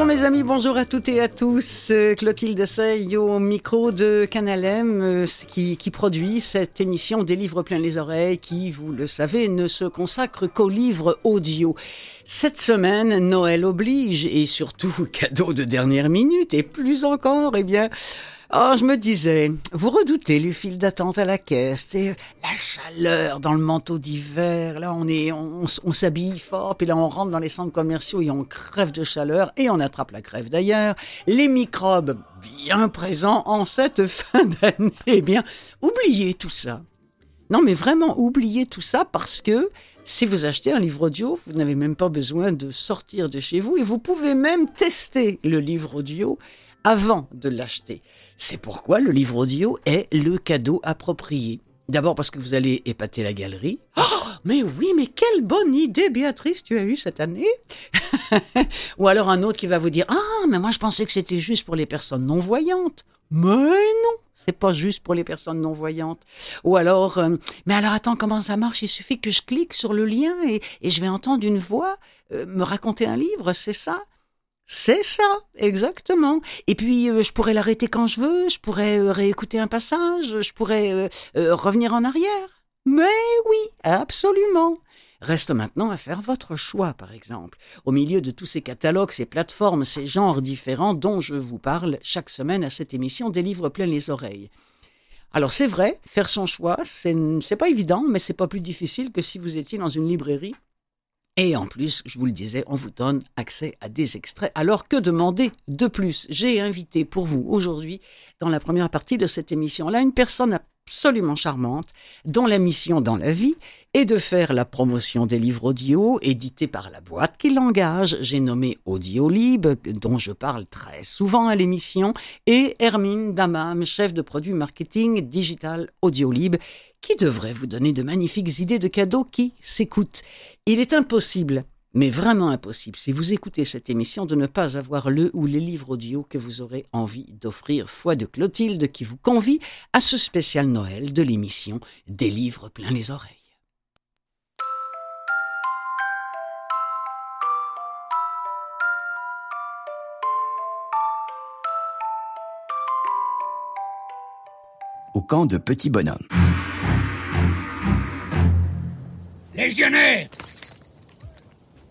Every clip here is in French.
Bonjour mes amis, bonjour à toutes et à tous. Euh, Clotilde Sey au micro de Canal M euh, qui, qui, produit cette émission des livres plein les oreilles qui, vous le savez, ne se consacre qu'aux livres audio. Cette semaine, Noël oblige et surtout cadeau de dernière minute et plus encore, eh bien, Oh, je me disais, vous redoutez les files d'attente à la caisse, et la chaleur dans le manteau d'hiver. Là, on est, on, on s'habille fort, puis là, on rentre dans les centres commerciaux et on crève de chaleur et on attrape la crève d'ailleurs. Les microbes bien présents en cette fin d'année. Eh bien, oubliez tout ça. Non, mais vraiment, oubliez tout ça parce que si vous achetez un livre audio, vous n'avez même pas besoin de sortir de chez vous et vous pouvez même tester le livre audio avant de l'acheter. C'est pourquoi le livre audio est le cadeau approprié. D'abord parce que vous allez épater la galerie. Oh, mais oui, mais quelle bonne idée, Béatrice, tu as eu cette année. Ou alors un autre qui va vous dire Ah, mais moi je pensais que c'était juste pour les personnes non-voyantes. Mais non, c'est pas juste pour les personnes non-voyantes. Ou alors, euh, mais alors attends, comment ça marche? Il suffit que je clique sur le lien et, et je vais entendre une voix euh, me raconter un livre, c'est ça? C'est ça, exactement. Et puis, euh, je pourrais l'arrêter quand je veux, je pourrais euh, réécouter un passage, je pourrais euh, revenir en arrière. Mais oui, absolument. Reste maintenant à faire votre choix, par exemple, au milieu de tous ces catalogues, ces plateformes, ces genres différents dont je vous parle chaque semaine à cette émission des livres plein les oreilles. Alors c'est vrai, faire son choix, c'est pas évident, mais c'est pas plus difficile que si vous étiez dans une librairie et en plus, je vous le disais, on vous donne accès à des extraits. Alors que demander de plus? J'ai invité pour vous aujourd'hui, dans la première partie de cette émission-là, une personne absolument charmante, dont la mission dans la vie est de faire la promotion des livres audio édités par la boîte qui l'engage. J'ai nommé Audiolib, dont je parle très souvent à l'émission, et Hermine Damam, chef de produit marketing digital Audiolib, qui devrait vous donner de magnifiques idées de cadeaux qui s'écoutent? Il est impossible, mais vraiment impossible, si vous écoutez cette émission, de ne pas avoir le ou les livres audio que vous aurez envie d'offrir. Foi de Clotilde qui vous convie à ce spécial Noël de l'émission Des livres plein les oreilles. Au camp de petits bonhommes. Légionnaires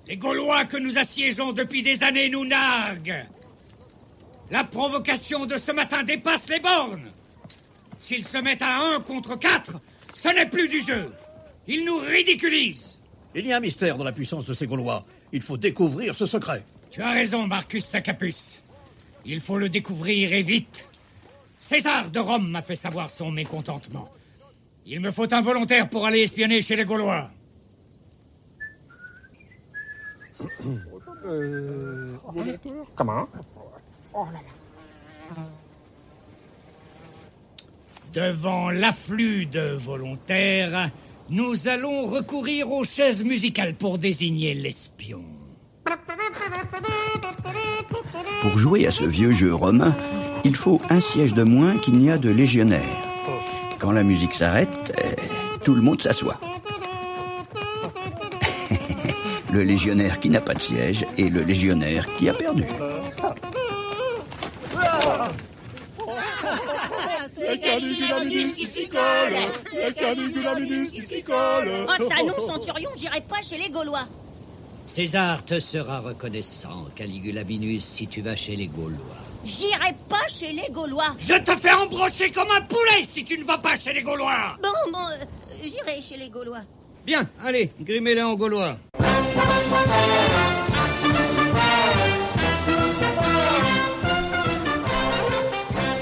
Les Gaulois que nous assiégeons depuis des années nous narguent La provocation de ce matin dépasse les bornes S'ils se mettent à un contre quatre, ce n'est plus du jeu Ils nous ridiculisent Il y a un mystère dans la puissance de ces Gaulois. Il faut découvrir ce secret. Tu as raison, Marcus Sacapus. Il faut le découvrir et vite. César de Rome m'a fait savoir son mécontentement. Il me faut un volontaire pour aller espionner chez les Gaulois. Euh, comment Devant l'afflux de volontaires, nous allons recourir aux chaises musicales pour désigner l'espion. Pour jouer à ce vieux jeu romain, il faut un siège de moins qu'il n'y a de légionnaires. Quand la musique s'arrête, eh, tout le monde s'assoit. le légionnaire qui n'a pas de siège et le légionnaire qui a perdu. C'est Caligulaminus qui s'y colle C'est Caligulaminus qui s'y colle Oh, ça non, Centurion, j'irai pas chez les Gaulois César te sera reconnaissant, Caligulaminus, si tu vas chez les Gaulois. J'irai pas chez les Gaulois Je te fais embrocher comme un poulet si tu ne vas pas chez les Gaulois Bon, bon, euh, j'irai chez les Gaulois. Bien, allez, grimez-le en Gaulois.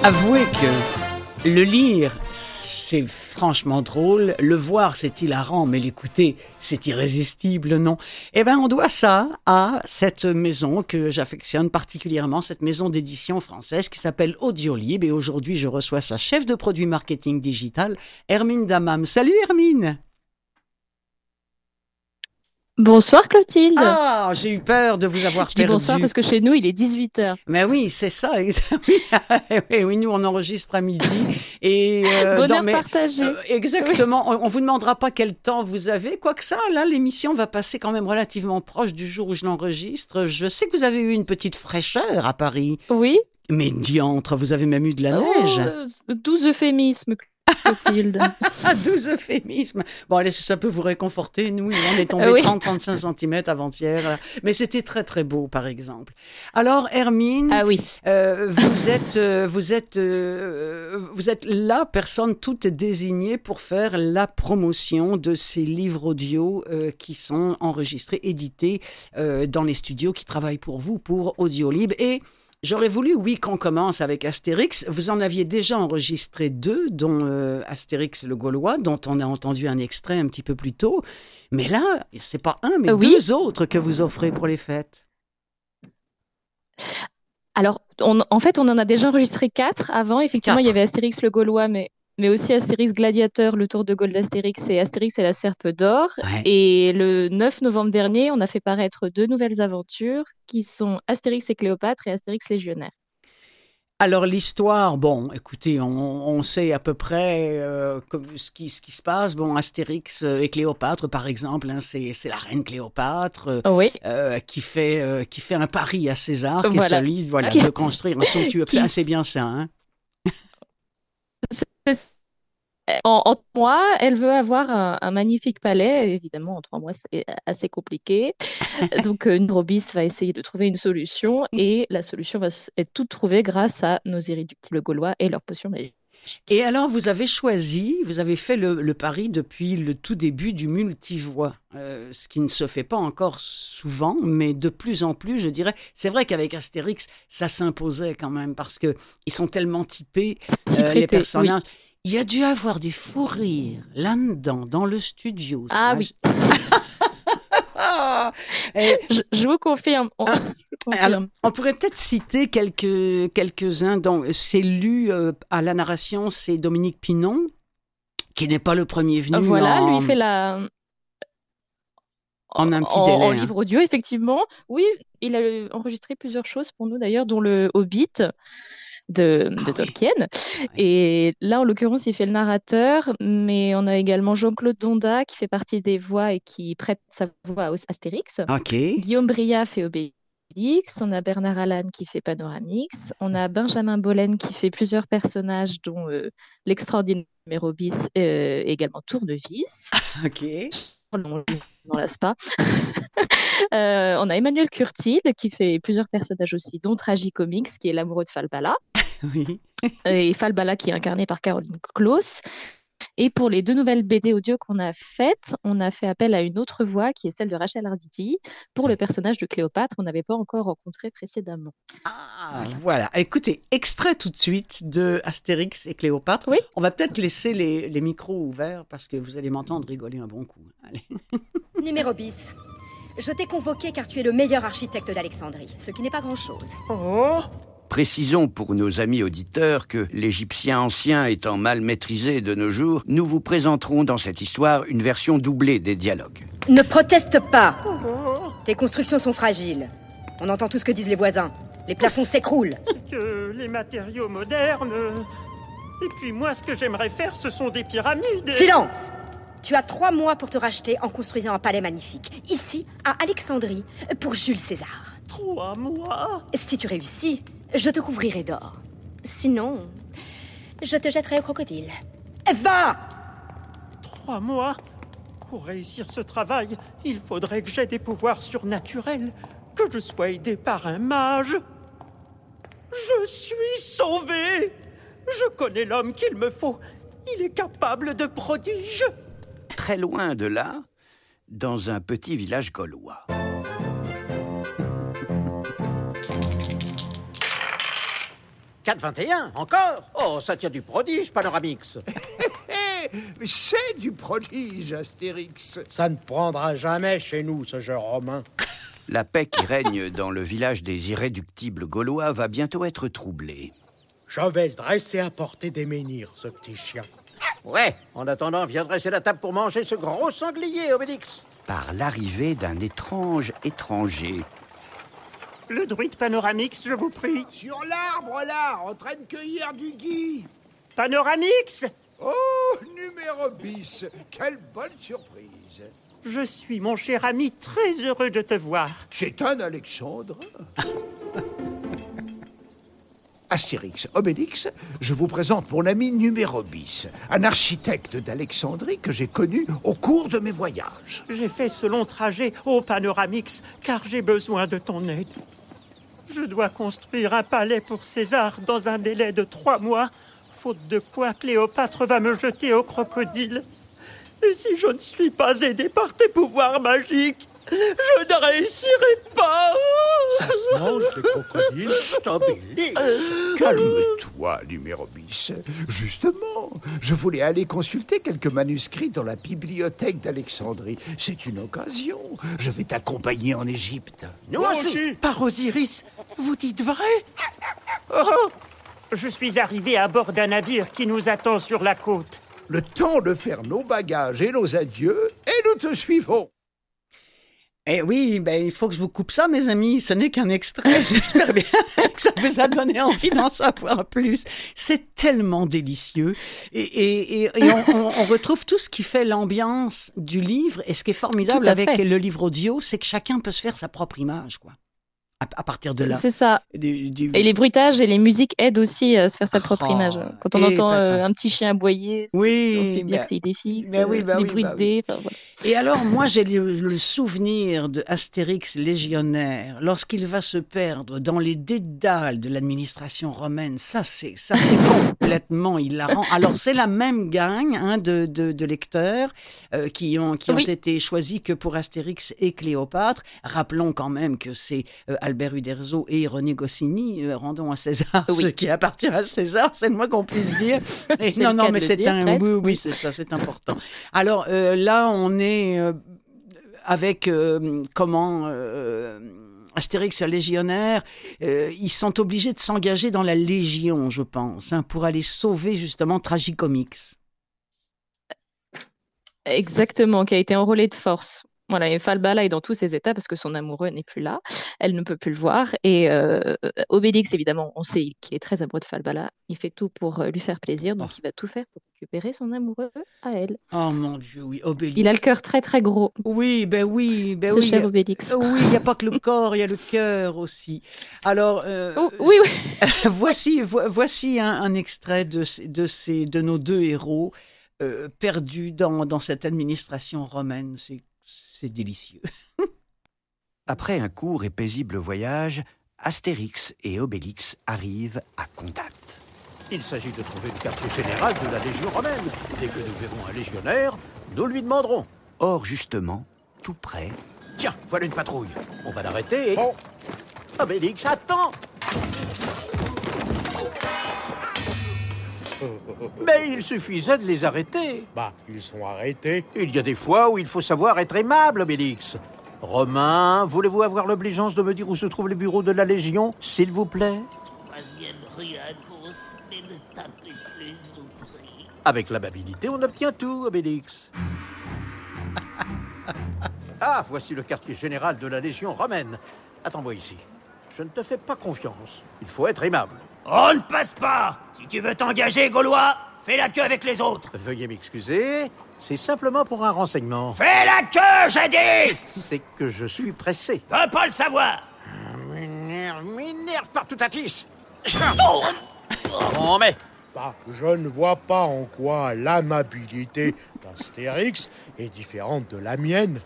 Avouez que le lire, c'est franchement drôle. Le voir, c'est hilarant, mais l'écouter, c'est irrésistible, non? Eh bien, on doit ça à cette maison que j'affectionne particulièrement, cette maison d'édition française qui s'appelle Audiolib. Et aujourd'hui, je reçois sa chef de produit marketing digital, Hermine Damam. Salut Hermine Bonsoir Clotilde. Ah, j'ai eu peur de vous avoir Je dis bonsoir parce que chez nous, il est 18h. Mais oui, c'est ça. oui, nous on enregistre à midi et euh, Bonheur dans- mais- partagé. euh, exactement. On, on vous demandera pas quel temps vous avez, quoi que ça. Là, l'émission va passer quand même relativement proche du jour où je l'enregistre. Je sais que vous avez eu une petite fraîcheur à Paris, Oui. mais diantre, vous avez même eu de la neige. Oh, 12 euphémismes, Clotilde. Ah, 12 euphémismes. Bon, allez, si ça peut vous réconforter, nous, on est tombé Ah oui. 30-35 cm avant-hier. Mais c'était très, très beau, par exemple. Alors, Hermine, ah oui. euh, vous êtes, euh, vous êtes, euh, vous êtes la personne toute désignée pour faire la promotion de ces livres audio qui sont enregistrés, édités dans les studios qui travaillent pour vous, pour Audiolib. Et J'aurais voulu, oui, qu'on commence avec Astérix. Vous en aviez déjà enregistré deux, dont euh, Astérix le Gaulois, dont on a entendu un extrait un petit peu plus tôt. Mais là, c'est pas un, mais Euh, oui. deux autres que vous offrez pour les fêtes. Alors, on- en fait, on en a déjà enregistré quatre avant. Effectivement, il y avait Astérix le Gaulois, mais, mais aussi Astérix Gladiateur, le Tour de Gaulle d'Astérix et Astérix et la Serpe d'Or. Ouais. Et le 9 novembre dernier, on a fait paraître deux nouvelles aventures qui sont Astérix et Cléopâtre et Astérix Légionnaire. Alors l'histoire, bon, écoutez, on, on sait à peu près euh, ce, qui, ce qui se passe. Bon, Astérix euh, et Cléopâtre, par exemple, hein, c'est la reine Cléopâtre euh, Oui. euh, qui fait qui fait un pari à César, qui est Voilà. celui, voilà, de construire un somptueux. Ah, c'est bien ça, hein En, en trois mois, elle veut avoir un, un magnifique palais. Évidemment, en trois mois, c'est assez compliqué. Donc, euh, Nurobis va essayer de trouver une solution et la solution va être toute trouvée grâce à nos irréductibles gaulois et leurs potions magiques. Et alors, vous avez choisi, vous avez fait le, le pari depuis le tout début du multivoix, euh, ce qui ne se fait pas encore souvent, mais de plus en plus, je dirais. C'est vrai qu'avec Astérix, ça s'imposait quand même parce que ils sont tellement typés, euh, les personnages. Il y a dû avoir des fous rires là-dedans, dans le studio. tu Ah vois. oui. Je, je vous confirme. On, Ah, vous confirme. alors, on pourrait peut-être citer quelques, quelques-uns. dont C'est lu euh, à la narration, c'est Dominique Pinon, qui n'est pas le premier venu. voilà, en- lui il fait la. En un petit en- délai, En hein. livre audio, effectivement. Oui, il a enregistré plusieurs choses pour nous d'ailleurs, dont le Hobbit de, de Ah oui. Tolkien. Et là, en l'occurrence, il fait le narrateur, mais on a également Jean-Claude Donda qui fait partie des voix et qui prête sa voix à Astérix. Ok. Guillaume Bria fait Obélix, on a Bernard Allan qui fait Panoramix, on a Benjamin Bollen qui fait plusieurs personnages, dont euh, l'extraordinaire Mérobis euh, également Tournevis. Ok. On n'en lasse pas. Euh, on a Emmanuel Curtil qui fait plusieurs personnages aussi, dont Tragicomics qui est l'amoureux de Falbala, Oui. et Falbala qui est incarné par Caroline Klaus. Et pour les deux nouvelles BD audio qu'on a faites, on a fait appel à une autre voix qui est celle de Rachel Arditi pour le personnage de Cléopâtre qu'on n'avait pas encore rencontré précédemment. Ah, voilà. Écoutez, extrait tout de suite de Astérix et Cléopâtre. Oui. On va peut-être laisser les, les micros ouverts parce que vous allez m'entendre rigoler un bon coup. Allez. Numéro bis. Je t'ai convoqué car tu es le meilleur architecte d'Alexandrie, ce qui n'est pas grand-chose. Oh Précisons pour nos amis auditeurs que l'Égyptien ancien étant mal maîtrisé de nos jours, nous vous présenterons dans cette histoire une version doublée des dialogues. Ne proteste pas Tes constructions sont fragiles. On entend tout ce que disent les voisins. Les plafonds s'écroulent. Que les matériaux modernes. Et puis moi, ce que j'aimerais faire, ce sont des pyramides. et- Silence Tu as trois mois pour te racheter en construisant un palais magnifique, ici, à Alexandrie, pour Jules César. Trois mois? Si tu réussis, je te couvrirai d'or. Sinon, je te jetterai au crocodile. Va Trois mois Pour réussir ce travail, il faudrait que j'aie des pouvoirs surnaturels, que je sois aidé par un mage. Je suis sauvé Je connais l'homme qu'il me faut. Il est capable de prodiges. Très loin de là, dans un petit village gaulois. « 4,21 Encore Oh, ça tient du prodige, Panoramix C'est du prodige, Astérix. Ça ne prendra jamais chez nous, ce jeu romain. La paix qui règne dans le village des irréductibles gaulois va bientôt être troublée. Je vais le dresser à portée des menhirs, ce petit chien. Ouais, en attendant, viens dresser la table pour manger ce gros sanglier, Obélix par l'arrivée d'un étrange étranger. Le druide panoramix, je vous prie. Sur l'arbre, là, en train de cueillir du gui. Panoramix Oh, numéro bis. Quelle bonne surprise. Je suis, mon cher ami, très heureux de te voir. C'est un Alexandre. Astérix, Obélix, je vous présente mon ami numéro bis, un architecte d'Alexandrie que j'ai connu au cours de mes voyages. J'ai fait ce long trajet au Panoramix car j'ai besoin de ton aide. Je dois construire un palais pour César dans un délai de trois mois, faute de quoi Cléopâtre va me jeter au crocodile. Et si je ne suis pas aidé par tes pouvoirs magiques, je ne réussirai pas. Ça se mange, les crocodiles calme-toi, numéro bis. Justement, je voulais aller consulter quelques manuscrits dans la bibliothèque d'Alexandrie. C'est une occasion. Je vais t'accompagner en Égypte. Nous aussi. Par Osiris, vous dites vrai? Oh Je suis arrivé à bord d'un navire qui nous attend sur la côte. Le temps de faire nos bagages et nos adieux, et nous te suivons. Eh oui, ben, il faut que je vous coupe ça, mes amis. Ce n'est qu'un extrait. J'espère bien que ça vous a donné envie d'en savoir plus. C'est tellement délicieux. Et, et, et, et on, retrouve tout ce qui fait l'ambiance du livre. Et ce qui est formidable avec fait. le livre audio, c'est que chacun peut se faire sa propre image, quoi. À, à partir de là. C'est ça. Du- du- Et les bruitages et les musiques aident aussi à se faire sa propre Oh, image. Quand on entend épatant. euh, un petit chien aboyer, c'est- Oui, on sait bien bah- que c'est idée fixe. bah oui, bah les oui, bruits bah de dés. enfin, voilà. Et alors, moi, j'ai le, le souvenir de Astérix légionnaire lorsqu'il va se perdre dans les dédales de l'administration romaine. Ça, c'est ça, c'est complètement hilarant. Alors, c'est la même gang hein, de, de, de lecteurs euh, qui ont qui ont Oui. été choisis que pour Astérix et Cléopâtre. Rappelons quand même que c'est euh, Albert Uderzo et René Goscinny. euh, rendons à César Oui. ce qui appartient à César, c'est le moins qu'on puisse dire. Et non, non, mais c'est un presque, oui, oui, c'est ça, c'est important. Alors euh, là, on est euh, avec euh, comment Astérix légionnaire, euh, ils sont obligés de s'engager dans la Légion, je pense, hein, pour aller sauver justement Tragicomix. Exactement, qui a été enrôlée de force. Voilà, et Falbala est dans tous ses états parce que son amoureux n'est plus là. Elle ne peut plus le voir. Et euh, Obélix, évidemment, on sait qu'il est très amoureux de Falbala. Il fait tout pour euh, lui faire plaisir, donc il va tout faire pour récupérer son amoureux à elle. Oh mon Dieu, oui, Obélix. Il a le cœur très très gros. Oui, ben oui, ben Ce oui. cher Obélix. Oui, il n'y a pas que le corps, il y a le cœur aussi. Alors, euh, Oh, oui, oui. voici, vo- voici un, un extrait de, de, ces, de nos deux héros euh, perdus dans, dans cette administration romaine. C'est, c'est délicieux. Après un court et paisible voyage, Astérix et Obélix arrivent à Condate. Il s'agit de trouver le quartier général de la Légion romaine. Dès que nous verrons un légionnaire, nous lui demanderons. Or, justement, tout près, Tiens, voilà une patrouille. On va l'arrêter et... Bon. Obélix, attends Mais il suffisait de les arrêter. Bah, ils sont arrêtés. Il y a des fois où il faut savoir être aimable, Obélix. Romain, voulez-vous avoir l'obligeance de me dire où se trouvent les bureaux de la Légion, s'il vous plaît? Troisième rue à gauche, mais ne tapez plus, je vous prie. Avec l'amabilité, on obtient tout, Obélix. Ah, voici le quartier général de la Légion romaine. Attends-moi ici. Je ne te fais pas confiance. Il faut être aimable. On ne passe pas Si tu veux t'engager, Gaulois, fais la queue avec les autres Veuillez m'excuser, c'est simplement pour un renseignement. Fais la queue, j'ai dit C'est que je suis pressé. Veux pas le savoir M'énerve, m'énerve par tout à tisse. Bon, mais Bah, je ne vois pas en quoi l'amabilité d'Astérix est différente de la mienne.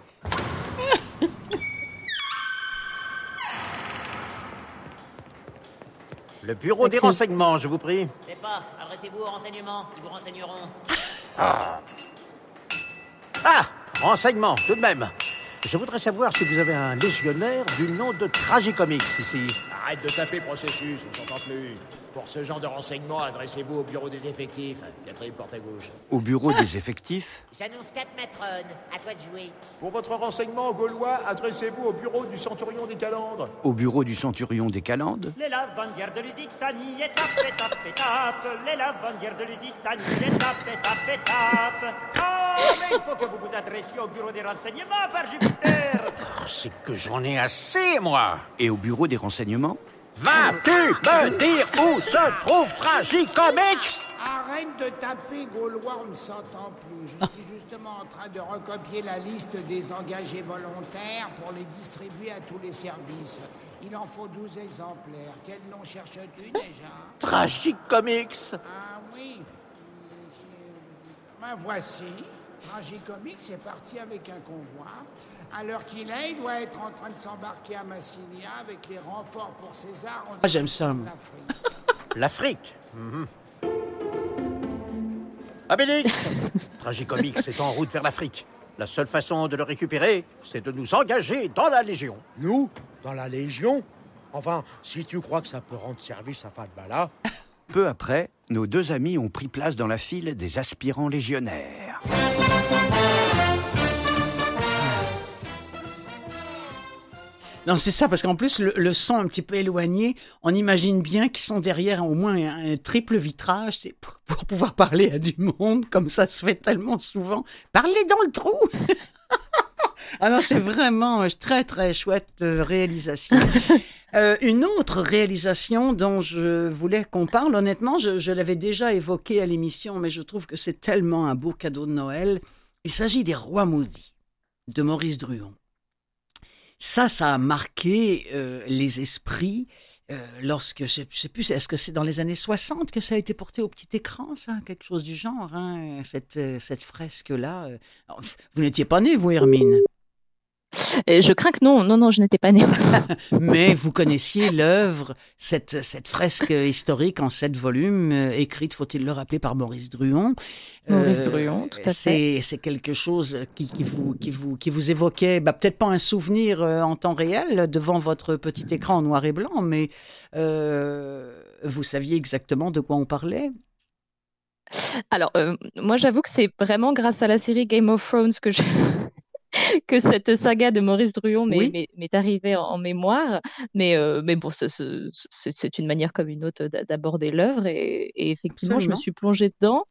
Le bureau des renseignements, je vous prie. Je sais pas, adressez-vous aux renseignements, ils vous renseigneront. Ah, renseignements, tout de même. Je voudrais savoir si vous avez un légionnaire du nom de Tragicomix ici. Arrête de taper processus, on s'entend plus. Pour ce genre de renseignements, adressez-vous au bureau des effectifs. Quatrième porte à gauche. au bureau des effectifs, J'annonce 4 matrones, à toi de jouer. Pour votre renseignement gaulois, adressez-vous au bureau du centurion des calandres. au bureau du centurion des Calendes, Les lavandières de Lusitanie, étape, étape, étape. Les lavandières de Lusitanie, étape, étape, étape. mais il faut que vous vous adressiez au bureau des renseignements, Père Jupiter. Oh, C'est que j'en ai assez, moi. Et au bureau des renseignements Vas-tu me dire où se trouve Tragicomics? Arrête de taper Gaulois, on ne s'entend plus. Je suis justement en train de recopier la liste des engagés volontaires pour les distribuer à tous les services. Il en faut 12 exemplaires. Quel nom cherches-tu déjà? Tragicomics Ah oui. Ben voici. Tragicomics est parti avec un convoi. À l'heure qu'il est, il doit être en train de s'embarquer à Massilia avec les renforts pour César. en Ah, j'aime ça. L'Afrique Mhm. Obélix Tragicomics est en route vers l'Afrique. La seule façon de le récupérer, c'est de nous engager dans la Légion. Nous? Dans la Légion? Enfin, si tu crois que ça peut rendre service à Fatbala. Peu après, nos deux amis ont pris place dans la file des aspirants légionnaires. Non, c'est ça, parce qu'en plus, le, le son un petit peu éloigné, on imagine bien qu'ils sont derrière au moins un, un triple vitrage, c'est pour, pour pouvoir parler à du monde, comme ça se fait tellement souvent. Parlez dans le trou Ah non, c'est vraiment euh, très, très chouette euh, réalisation. Euh, une autre réalisation dont je voulais qu'on parle, honnêtement, je, je l'avais déjà évoqué à l'émission, mais je trouve que c'est tellement un beau cadeau de Noël. Il s'agit des Rois maudits de Maurice Druon. Ça, ça a marqué euh, les esprits euh, lorsque, je sais plus, est-ce que c'est dans les années 60 que ça a été porté au petit écran, ça Quelque chose du genre, hein, cette, euh, cette fresque-là. euh. Vous n'étiez pas né, vous, Hermine? Et je crains que non, non, non, je n'étais pas née. mais vous connaissiez l'œuvre, cette, cette fresque historique en sept volumes, euh, écrite, faut-il le rappeler, par Maurice Druon. Maurice Druon, tout à fait. C'est, quelque chose qui, qui, vous, qui, vous, qui vous évoquait, bah, peut-être pas un souvenir euh, en temps réel devant votre petit écran en noir et blanc, mais euh, vous saviez exactement de quoi on parlait? Alors, euh, moi, j'avoue que c'est vraiment grâce à la série Game of Thrones que je... que cette saga de Maurice Druon m'est Oui. arrivée en, en mémoire. Mais, euh, mais bon, c'est- une manière comme une autre d'a- d'aborder l'œuvre. Et, et effectivement, je me suis plongée dedans.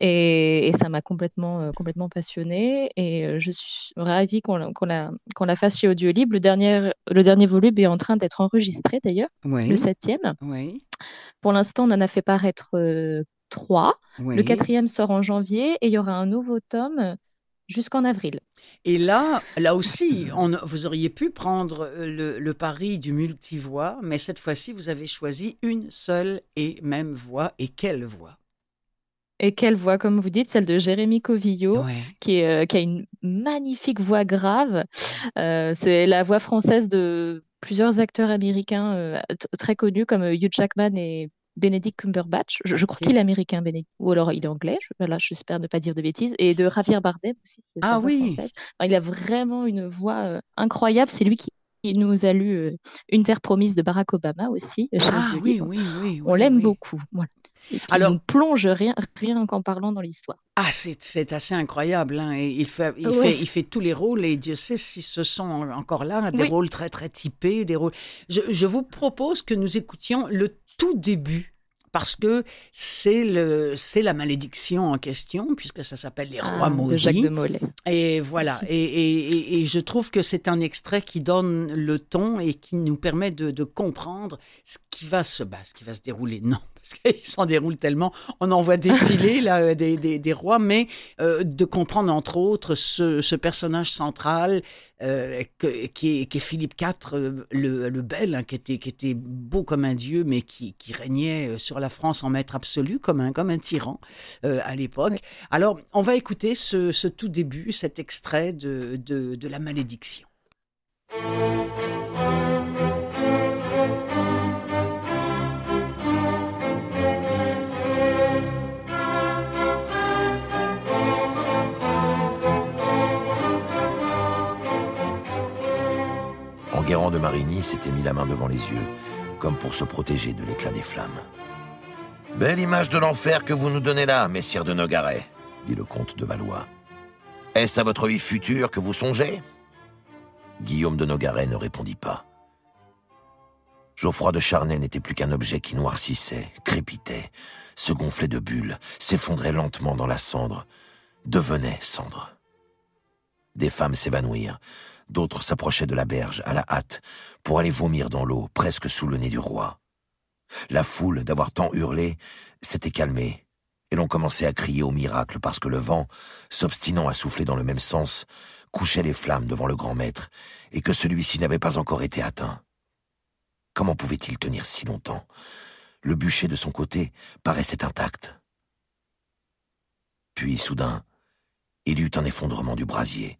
Et, et ça m'a complètement, euh, complètement passionnée. Et euh, je suis ravie qu'on la- qu'on la, qu'on la fasse chez Audiolib. Le dernier, le dernier volume est en train d'être enregistré d'ailleurs, Oui. le septième. Oui. Pour l'instant, on en a fait paraître euh, trois. Le quatrième sort en janvier et il y aura un nouveau tome jusqu'en avril. Et là, là aussi, on, vous auriez pu prendre euh, le, le pari du multivoix, mais cette fois-ci, vous avez choisi une seule et même voix. Et quelle voix? Et quelle voix, comme vous dites, celle de Jérémy Covillo, qui, est, euh, qui a une magnifique voix grave. Euh, c'est la voix française de plusieurs acteurs américains euh, très connus comme Hugh Jackman et Benedict Cumberbatch. Je, je crois qu'il est américain, Benedict, ou alors il est anglais. Je, voilà, j'espère ne pas dire de bêtises. Et de Javier Bardem aussi. Ah oui. Enfin, il a vraiment une voix euh, incroyable. C'est lui qui nous a lu euh, Une terre promise de Barack Obama aussi. Ah oui, oui, oui. On oui, l'aime oui. beaucoup. Voilà. Et Alors- nous plonge rien, rien qu'en parlant dans l'histoire. Ah, c'est c'est assez incroyable. Hein. Il, fait, il, Ouais. fait, il fait tous les rôles et Dieu sait si ce sont encore là des Oui. rôles très, très typés. Des rôles... je, je vous propose que nous écoutions le tout début. Parce que c'est le c'est la malédiction en question, puisque ça s'appelle Les Rois Ah, de Maudits. Jacques de Molay. Et voilà. Et, et- et- et je trouve que c'est un extrait qui donne le ton et qui nous permet de, de comprendre ce qui va se bah, ce qui va se dérouler. Non, parce qu'il s'en déroule tellement. On en voit défiler là, euh, des, des- des rois, mais euh, de comprendre entre autres ce, ce personnage central euh, que- qui, est, qui est Philippe IV le, le Bel, hein, qui, était, qui était beau comme un dieu, mais qui, qui régnait sur la France en maître absolu, comme un, comme un tyran euh, à l'époque. Alors, on va écouter ce, ce tout début, cet extrait de, de, de La malédiction. De Marigny s'était mis la main devant les yeux, comme pour se protéger de l'éclat des flammes. Belle image de l'enfer que vous nous donnez là, messire de Nogaret, dit le comte de Valois. Est-ce à votre vie future que vous songez? Guillaume de Nogaret ne répondit pas. Geoffroy de Charnay n'était plus qu'un objet qui noircissait, crépitait, se gonflait de bulles, s'effondrait lentement dans la cendre, devenaient cendres. Des femmes s'évanouirent, d'autres s'approchaient de la berge à la hâte pour aller vomir dans l'eau presque sous le nez du roi. La foule, d'avoir tant hurlé, s'était calmée, et l'on commençait à crier au miracle parce que le vent, s'obstinant à souffler dans le même sens, couchait les flammes devant le grand maître, et que celui-ci n'avait pas encore été atteint. Comment pouvait-il tenir si longtemps? Le bûcher de son côté paraissait intact. Puis, soudain, il y eut un effondrement du brasier,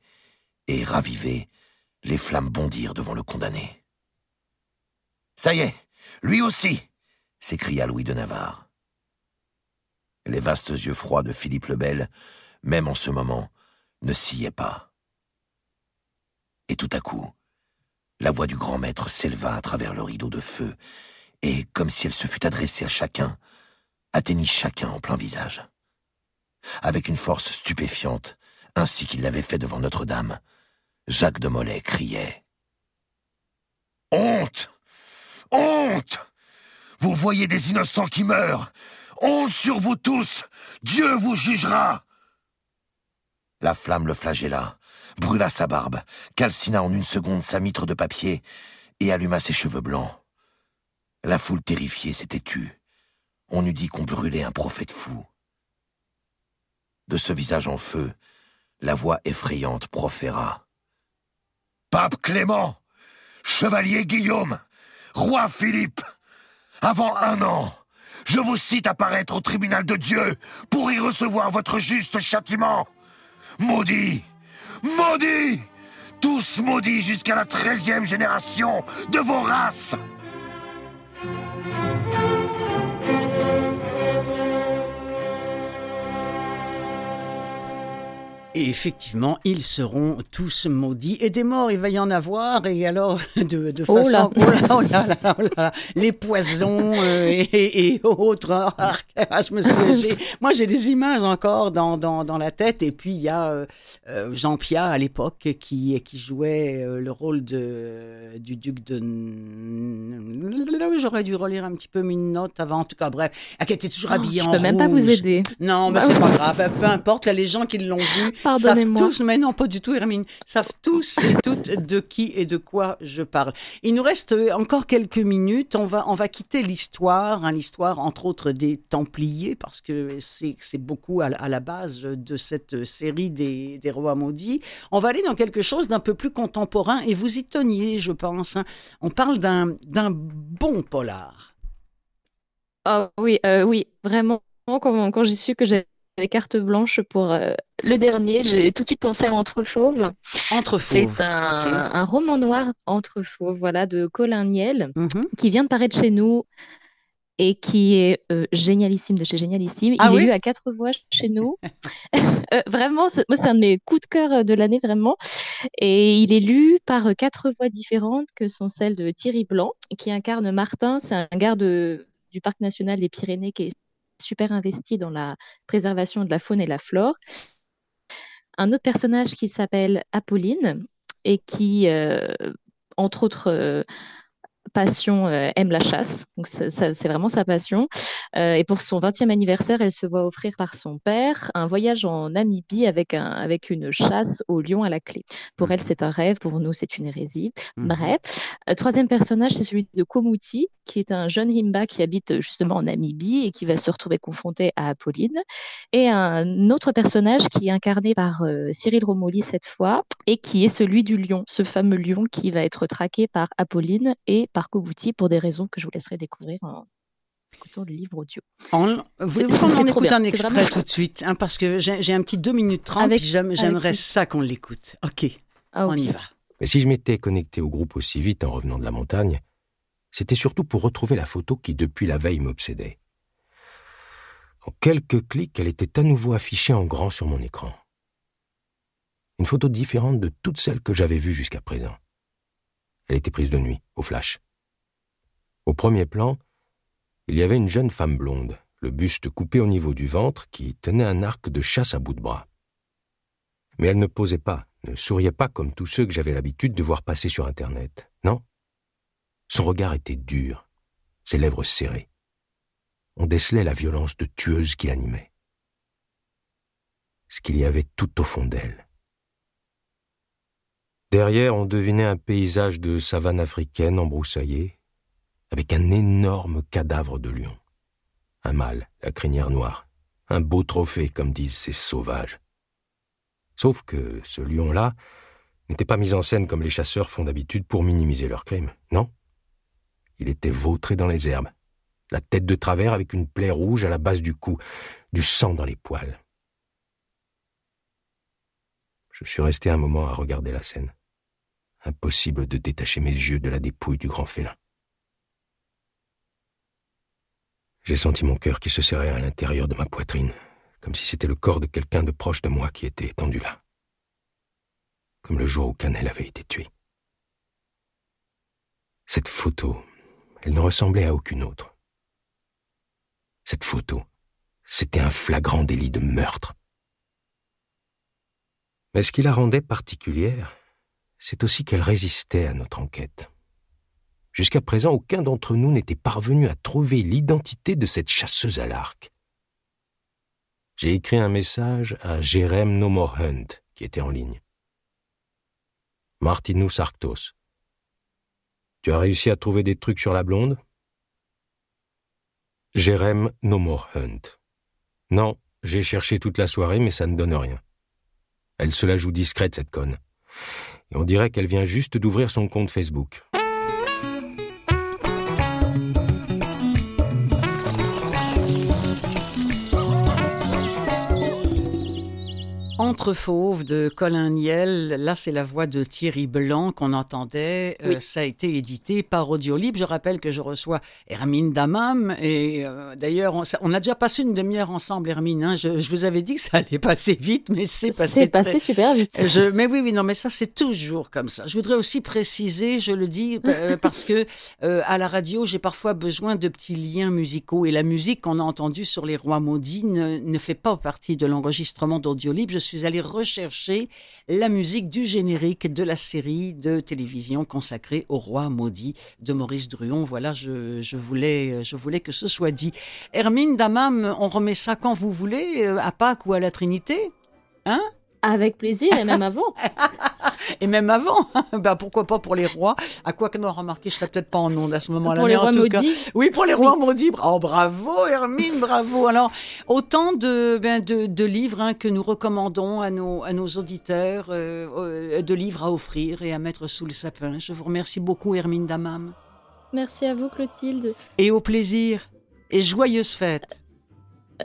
et, ravivés, les flammes bondirent devant le condamné. Ça y est, lui aussi s'écria Louis de Navarre. Les vastes yeux froids de Philippe le Bel, même en ce moment, ne sciaient pas. Et tout à coup, la voix du grand maître s'éleva à travers le rideau de feu, et, comme si elle se fût adressée à chacun, atteignit chacun en plein visage. Avec une force stupéfiante, ainsi qu'il l'avait fait devant Notre-Dame, Jacques de Molay criait Honte Honte Vous voyez des innocents qui meurent Honte sur vous tous Dieu vous jugera La flamme le flagella, brûla sa barbe, calcina en une seconde sa mitre de papier et alluma ses cheveux blancs. La foule terrifiée s'était tue. On eût dit qu'on brûlait un prophète fou. De ce visage en feu, la voix effrayante proféra. Pape Clément, chevalier Guillaume, roi Philippe, avant un an, je vous cite à paraître au tribunal de Dieu pour y recevoir votre juste châtiment. Maudit, maudit, tous maudits jusqu'à la treizième génération de vos races. Et effectivement, ils seront tous maudits. Et des morts, il va y en avoir. Et alors, de, de Oh façon... là. Oh là, oh là, oh là. Les poisons euh, et, et autres. Ah, je me suis... Moi, j'ai des images encore dans, dans, dans la tête. Et puis, il y a euh, euh, Jean-Pierre, à l'époque, qui, qui jouait euh, le rôle de, du duc de... J'aurais dû relire un petit peu mes notes avant. En tout cas, bref, ah, qui était toujours Oh, habillé je en peux même pas vous aider. Non, mais Bah c'est oui. pas grave. Peu importe, là, les gens qui l'ont vu savent tous, mais non, pas du tout, Hermine, savent tous et toutes de qui et de quoi je parle. Il nous reste encore quelques minutes. On va, on va quitter l'histoire, hein, l'histoire entre autres des Templiers, parce que c'est c'est beaucoup à, à la base de cette série des, des rois maudits. On va aller dans quelque chose d'un peu plus contemporain, et vous y teniez, je pense. hein. On parle d'un d'un bon polar. Ah oui, euh, oui, vraiment, quand, quand j'ai su que j'avais carte blanche pour euh, le dernier, j'ai tout de suite pensé à Entre Fauves. Entre C'est Fauves, un, ok. un roman noir Entre Fauves, voilà, de Colin Niel, Mhm. qui vient de paraître chez nous et qui est euh, génialissime de chez Génialissime. Ah Il est lu à quatre voix chez nous. Euh, vraiment, c'est- moi, c'est un de mes coups de cœur euh, de l'année, vraiment. Et il est lu par quatre voix différentes que sont celles de Thierry Blanc, qui incarne Martin. C'est un garde du Parc national des Pyrénées qui est super investi dans la préservation de la faune et la flore. Un autre personnage qui s'appelle Apolline et qui, euh, entre autres passions, euh, aime la chasse. Donc, c'est vraiment sa passion. Euh, et pour son 20e anniversaire, elle se voit offrir par son père un voyage en Namibie avec, un, avec une chasse au lion à la clé. Pour elle, c'est un rêve. Pour nous, c'est une hérésie. Mhm. Bref. Euh, troisième personnage, c'est celui de Komuti, qui est un jeune Himba qui habite justement en Namibie et qui va se retrouver confronté à Apolline. Et un autre personnage qui est incarné par euh, Cyril Romoli cette fois et qui est celui du lion, ce fameux lion qui va être traqué par Apolline et par Komuti pour des raisons que je vous laisserai découvrir en écoutant le livre audio. Voulez-vous qu'on en écoute un extrait vraiment- tout de suite hein, Parce que j'ai un petit 2 minutes 30, Avec- puis j'aime- avec j'aimerais ça qu'on l'écoute. OK, Ah, on y va. Mais si je m'étais connecté au groupe aussi vite en revenant de la montagne, c'était surtout pour retrouver la photo qui depuis la veille m'obsédait. En quelques clics, elle était à nouveau affichée en grand sur mon écran. Une photo différente de toutes celles que j'avais vues jusqu'à présent. Elle était prise de nuit, au flash. Au premier plan, il y avait une jeune femme blonde, le buste coupé au niveau du ventre, qui tenait un arc de chasse à bout de bras. Mais elle ne posait pas, ne souriait pas comme tous ceux que j'avais l'habitude de voir passer sur Internet. Non? Son regard était dur, ses lèvres serrées. On décelait la violence de tueuse qui l'animait. ce qu'il y avait tout au fond d'elle. Derrière, on devinait un paysage de savane africaine embroussaillée, avec un énorme cadavre de lion. Un mâle, la crinière noire. Un beau trophée, comme disent ces sauvages. Sauf que ce lion-là n'était pas mis en scène comme les chasseurs font d'habitude pour minimiser leur crime, non? Il était vautré dans les herbes, la tête de travers avec une plaie rouge à la base du cou, du sang dans les poils. Je suis resté un moment à regarder la scène. Impossible de détacher mes yeux de la dépouille du grand félin. J'ai senti mon cœur qui se serrait à l'intérieur de ma poitrine, comme si c'était le corps de quelqu'un de proche de moi qui était étendu là. Comme le jour où Canel avait été tué. Cette photo, elle ne ressemblait à aucune autre. Cette photo, c'était un flagrant délit de meurtre. Mais ce qui la rendait particulière, c'est aussi qu'elle résistait à notre enquête. Jusqu'à présent, aucun d'entre nous n'était parvenu à trouver l'identité de cette chasseuse à l'arc. J'ai écrit un message à Jérém No More Hunt, qui était en ligne. Martinus Arctos. Tu as réussi à trouver des trucs sur la blonde? Jérém No More Hunt. Non, j'ai cherché toute la soirée, mais ça ne donne rien. Elle se la joue discrète, cette conne. Et on dirait qu'elle vient juste d'ouvrir son compte Facebook. Entre Fauve de Colin Niel, là c'est la voix de Thierry Blanc qu'on entendait. Euh, ça a été édité par Audiolib. Je rappelle que je reçois Hermine Damam et euh, d'ailleurs on, a déjà passé une demi-heure ensemble, Hermine. hein. Je, je vous avais dit que ça allait passer vite, mais c'est passé. C'est passé très- super vite. Je, mais oui, oui, non, mais ça c'est toujours comme ça. Je voudrais aussi préciser, je le dis euh, parce que euh, à la radio j'ai parfois besoin de petits liens musicaux et la musique qu'on a entendue sur les Rois maudits ne, ne fait pas partie de l'enregistrement d'Audiolib. Je suis allée rechercher la musique du générique de la série de télévision consacrée aux Rois maudits de Maurice Druon. Voilà, je, je voulais, je voulais que ce soit dit. Hermine Damam, on remet ça quand vous voulez, euh, à Pâques ou à la Trinité, hein? Avec plaisir, et même avant. Et même avant, bah pourquoi pas pour les rois À quoi que non, remarquez, je serais peut-être pas en onde à ce moment-là. Pour les en rois cas- oui, pour les rois maudits. Oh, bravo, Hermine, bravo. Alors, autant de, ben, de, de livres hein, que nous recommandons à nos, à nos auditeurs, euh, euh, de livres à offrir et à mettre sous le sapin. Je vous remercie beaucoup, Hermine Damam. Merci à vous, Clotilde. Et au plaisir. Et joyeuses fêtes.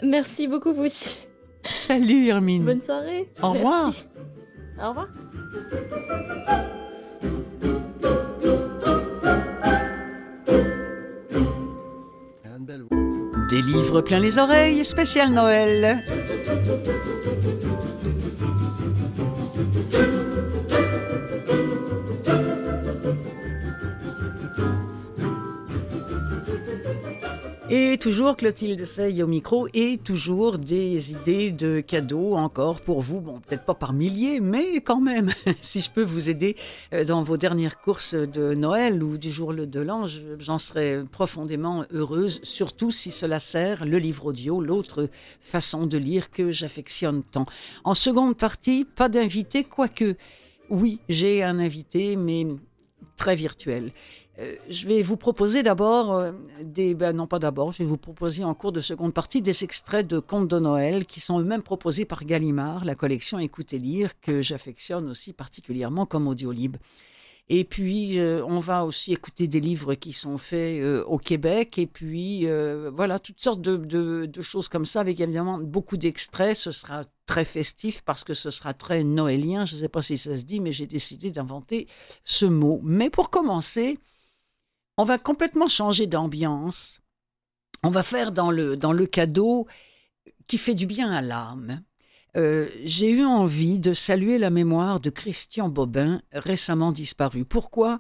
Merci beaucoup, vous aussi. Salut, Hermine. Bonne soirée. Au revoir. Au revoir. Des livres plein les oreilles, spécial Noël. Et toujours Clotilde Sey au micro et toujours des idées de cadeaux encore pour vous. Bon, peut-être pas par milliers, mais quand même, si je peux vous aider euh, dans vos dernières courses de Noël ou du jour de l'an, je- j'en serais profondément heureuse, surtout si cela sert le livre audio, l'autre façon de lire que j'affectionne tant. En seconde partie, pas d'invité, quoique, oui, j'ai un invité, mais très virtuel. Euh, je vais vous proposer d'abord euh, des. Ben non, pas d'abord, je vais vous proposer en cours de seconde partie des extraits de contes de Noël qui sont eux-mêmes proposés par Gallimard, la collection Écoutez lire, que j'affectionne aussi particulièrement comme audiolib. Et puis, euh, on va aussi écouter des livres qui sont faits au Québec. Et puis, voilà, toutes sortes de choses comme ça, avec évidemment beaucoup d'extraits. Ce sera très festif parce que ce sera très noélien. Je ne sais pas si ça se dit, mais j'ai décidé d'inventer ce mot. Mais pour commencer, on va complètement changer d'ambiance. On va faire dans le, dans le cadeau qui fait du bien à l'âme. Euh, j'ai eu envie de saluer la mémoire de Christian Bobin, récemment disparu. Pourquoi?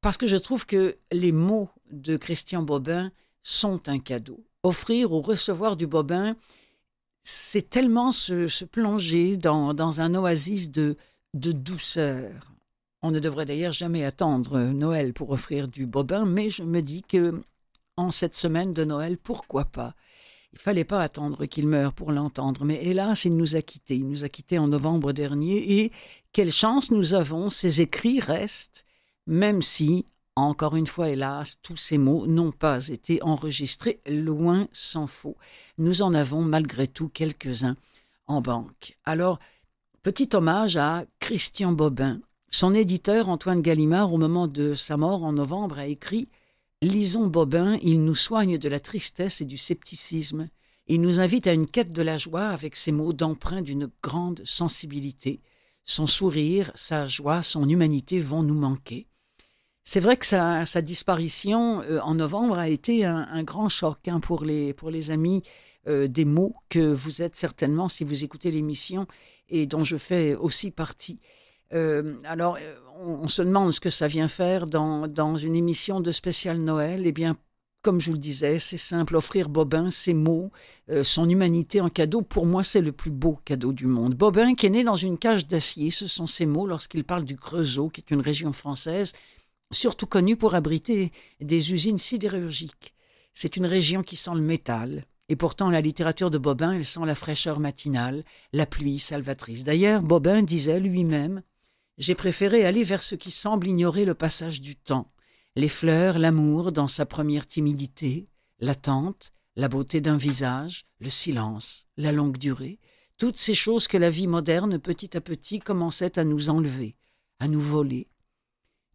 Parce que je trouve que les mots de Christian Bobin sont un cadeau. Offrir ou recevoir du Bobin, c'est tellement se, se plonger dans, dans un oasis de, de douceur. On ne devrait d'ailleurs jamais attendre Noël pour offrir du Bobin, mais je me dis que en cette semaine de Noël, pourquoi pas? Il fallait pas attendre qu'il meure pour l'entendre, mais hélas, il nous a quittés. Il nous a quittés en novembre dernier, et quelle chance nous avons, ces écrits restent, même si, encore une fois, hélas, tous ces mots n'ont pas été enregistrés, loin s'en faut. Nous en avons malgré tout quelques-uns en banque. Alors, petit hommage à Christian Bobin. Son éditeur, Antoine Gallimard, au moment de sa mort en novembre, a écrit Lisons Bobin, il nous soigne de la tristesse et du scepticisme. Il nous invite à une quête de la joie avec ses mots d'emprunt d'une grande sensibilité. Son sourire, sa joie, son humanité vont nous manquer. C'est vrai que sa, disparition euh, en novembre a été un, grand choc hein, pour, les, amis euh, des mots que vous êtes certainement si vous écoutez l'émission et dont je fais aussi partie. Euh, alors, on, se demande ce que ça vient faire dans, dans une émission de spécial Noël. Eh bien, comme je vous le disais, c'est simple, offrir Bobin ses mots, son humanité en cadeau, pour moi c'est le plus beau cadeau du monde. Bobin qui est né dans une cage d'acier, ce sont ses mots lorsqu'il parle du Creusot, qui est une région française surtout connue pour abriter des usines sidérurgiques. C'est une région qui sent le métal, et pourtant la littérature de Bobin, elle sent la fraîcheur matinale, la pluie salvatrice. D'ailleurs, Bobin disait lui-même J'ai préféré aller vers ce qui semble ignorer le passage du temps, les fleurs, l'amour dans sa première timidité, l'attente, la beauté d'un visage, le silence, la longue durée, toutes ces choses que la vie moderne petit à petit commençait à nous enlever, à nous voler,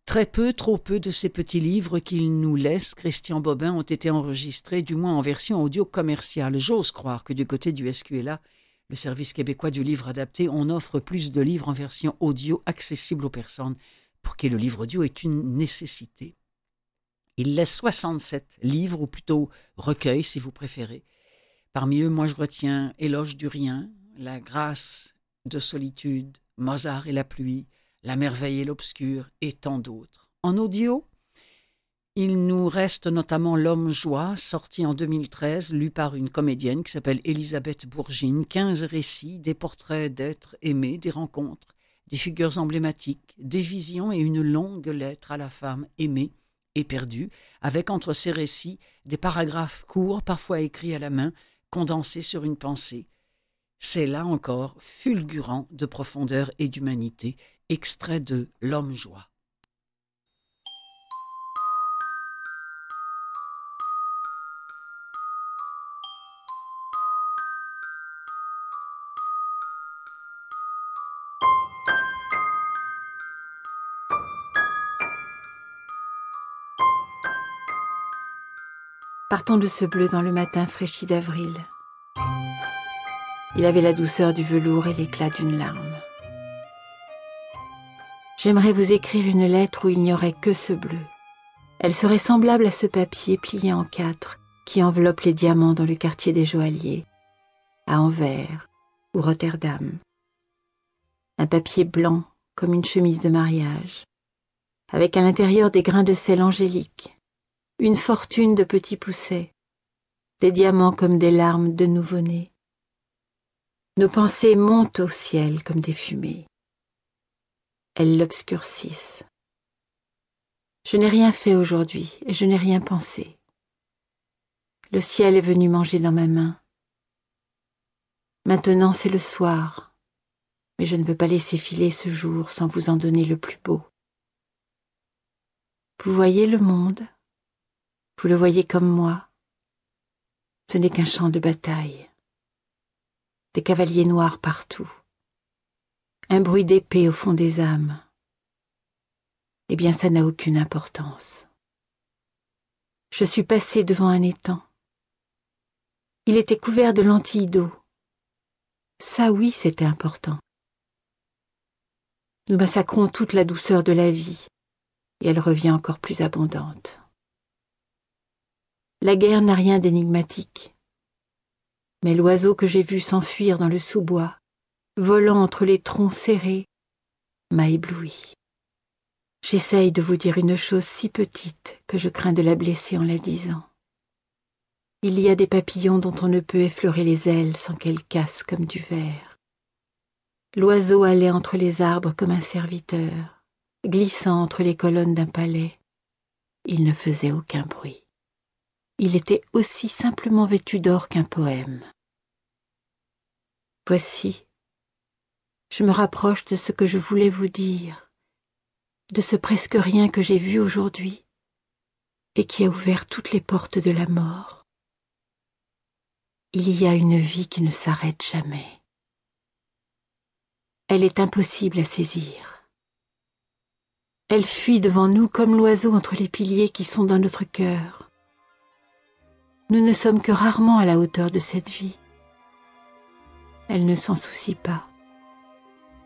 Très peu, trop peu de ces petits livres qu'il nous laisse, Christian Bobin, ont été enregistrés, du moins en version audio commerciale. J'ose croire que du côté du SQLA, le service québécois du livre adapté, on offre plus de livres en version audio accessibles aux personnes, pour qui le livre audio est une nécessité. Il laisse 67 livres, ou plutôt recueils si vous préférez. Parmi eux, moi je retiens Éloge du rien, La grâce de solitude, Mozart et la pluie, la merveille et l'obscur et tant d'autres. En audio, il nous reste notamment L'homme joie, sorti en 2013, lu par une comédienne qui s'appelle Elisabeth Bourgine, quinze récits, des portraits d'êtres aimés, des rencontres, des figures emblématiques, des visions et une longue lettre à la femme aimée et perdue, avec entre ces récits des paragraphes courts, parfois écrits à la main, condensés sur une pensée. C'est là encore fulgurant de profondeur et d'humanité, Extrait de L'homme joie. Partons de ce bleu dans le matin fraîchi d'avril. Il avait la douceur du velours et l'éclat d'une larme. J'aimerais vous écrire une lettre où il n'y aurait que ce bleu. Elle serait semblable à ce papier plié en quatre qui enveloppe les diamants dans le quartier des joailliers, à Anvers ou Rotterdam. Un papier blanc comme une chemise de mariage, avec à l'intérieur des grains de sel angélique, une fortune de petits poussets, des diamants comme des larmes de nouveau-nés. Nos pensées montent au ciel comme des fumées elles l'obscurcissent. Je n'ai rien fait aujourd'hui et je n'ai rien pensé. Le ciel est venu manger dans ma main. Maintenant c'est le soir, mais je ne veux pas laisser filer ce jour sans vous en donner le plus beau. Vous voyez le monde, vous le voyez comme moi. Ce n'est qu'un champ de bataille, des cavaliers noirs partout un bruit d'épée au fond des âmes. Eh bien, ça n'a aucune importance. Je suis passé devant un étang. Il était couvert de lentilles d'eau. Ça, oui, c'était important. Nous massacrons toute la douceur de la vie, et elle revient encore plus abondante. La guerre n'a rien d'énigmatique. Mais l'oiseau que j'ai vu s'enfuir dans le sous-bois volant entre les troncs serrés, m'a ébloui. J'essaye de vous dire une chose si petite que je crains de la blesser en la disant. Il y a des papillons dont on ne peut effleurer les ailes sans qu'elles cassent comme du verre. L'oiseau allait entre les arbres comme un serviteur, glissant entre les colonnes d'un palais. Il ne faisait aucun bruit. Il était aussi simplement vêtu d'or qu'un poème. Voici, je me rapproche de ce que je voulais vous dire, de ce presque rien que j'ai vu aujourd'hui et qui a ouvert toutes les portes de la mort. Il y a une vie qui ne s'arrête jamais. Elle est impossible à saisir. Elle fuit devant nous comme l'oiseau entre les piliers qui sont dans notre cœur. Nous ne sommes que rarement à la hauteur de cette vie. Elle ne s'en soucie pas.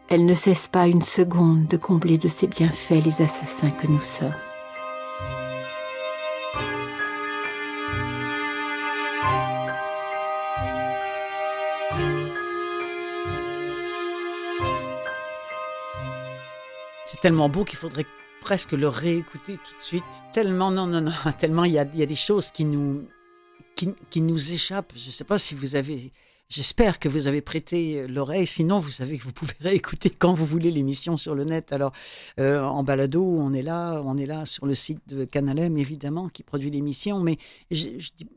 Elle ne cesse pas une seconde de combler de ses bienfaits les assassins que nous sommes. C'est tellement beau qu'il faudrait presque le réécouter tout de suite. Tellement, non, non, non, tellement il y a, des choses qui nous, qui, nous échappent. Je ne sais pas si vous avez, j'espère que vous avez prêté l'oreille. Sinon, vous savez que vous pouvez réécouter quand vous voulez l'émission sur le net. Alors, euh, en balado, on est là, on est là sur le site de Canalem, évidemment, qui produit l'émission. Mais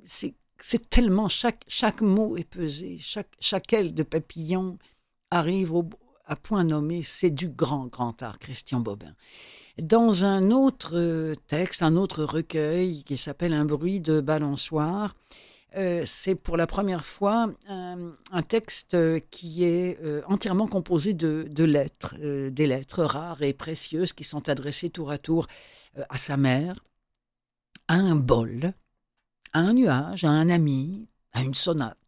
c'est tellement, chaque, chaque mot est pesé, chaque, chaque aile de papillon arrive au, à point nommé. C'est du grand, grand art, Christian Bobin. Dans un autre texte, un autre recueil qui s'appelle Un bruit de balançoire, euh, c'est pour la première fois un, texte qui est euh, entièrement composé de, lettres, euh, des lettres rares et précieuses qui sont adressées tour à tour euh, à sa mère, à un bol, à un nuage, à un ami, à une sonate.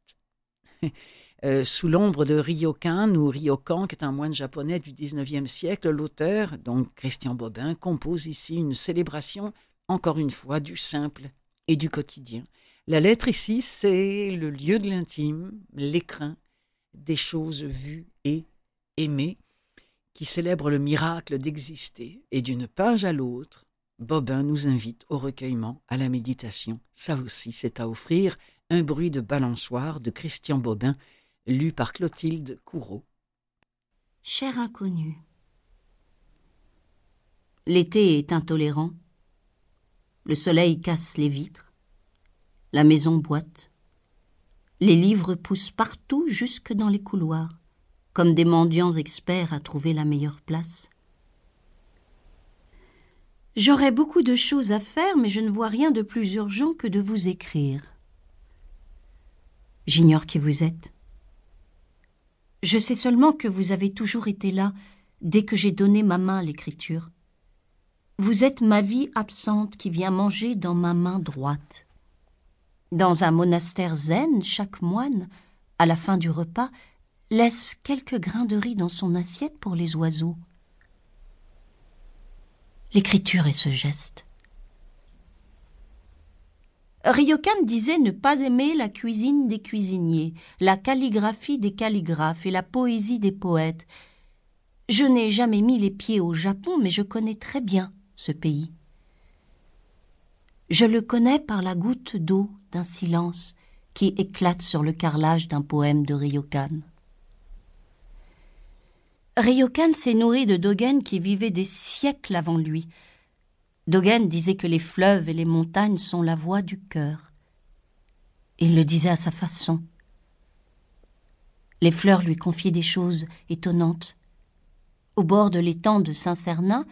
Euh, sous l'ombre de Ryokan ou Ryokan, qui est un moine japonais du 19e siècle, l'auteur, donc Christian Bobin, compose ici une célébration, encore une fois, du simple et du quotidien. La lettre ici, c'est le lieu de l'intime, l'écrin des choses vues et aimées, qui célèbre le miracle d'exister. Et d'une page à l'autre, Bobin nous invite au recueillement, à la méditation. Ça aussi, c'est à offrir. Un bruit de balançoire de Christian Bobin, lu par Clotilde Courreau. Cher inconnu, l'été est intolérant, le soleil casse les vitres, la maison boite, les livres poussent partout jusque dans les couloirs, comme des mendiants experts à trouver la meilleure place. J'aurais beaucoup de choses à faire, mais je ne vois rien de plus urgent que de vous écrire. J'ignore qui vous êtes. Je sais seulement que vous avez toujours été là dès que j'ai donné ma main à l'écriture. Vous êtes ma vie absente qui vient manger dans ma main droite. Dans un monastère zen, chaque moine, à la fin du repas, laisse quelques grains de riz dans son assiette pour les oiseaux. L'écriture est ce geste. Ryokan disait ne pas aimer la cuisine des cuisiniers, la calligraphie des calligraphes et la poésie des poètes. Je n'ai jamais mis les pieds au Japon, mais je connais très bien ce pays. Je le connais par la goutte d'eau d'un silence qui éclate sur le carrelage d'un poème de Ryokan. Ryokan s'est nourri de Dogen qui vivait des siècles avant lui. Dogen disait que les fleuves et les montagnes sont la voix du cœur. Il le disait à sa façon. Les fleurs lui confiaient des choses étonnantes. Au bord de l'étang de Saint-Cernin,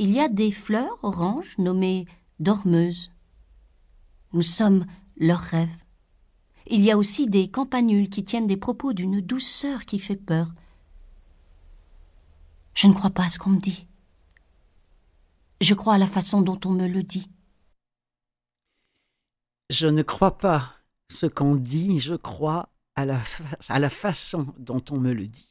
il y a des fleurs oranges nommées dormeuses. Nous sommes leurs rêves. Il y a aussi des campanules qui tiennent des propos d'une douceur qui fait peur. Je ne crois pas à ce qu'on me dit. Je crois à la façon dont on me le dit. Je ne crois pas ce qu'on dit, je crois à la, à la façon dont on me le dit.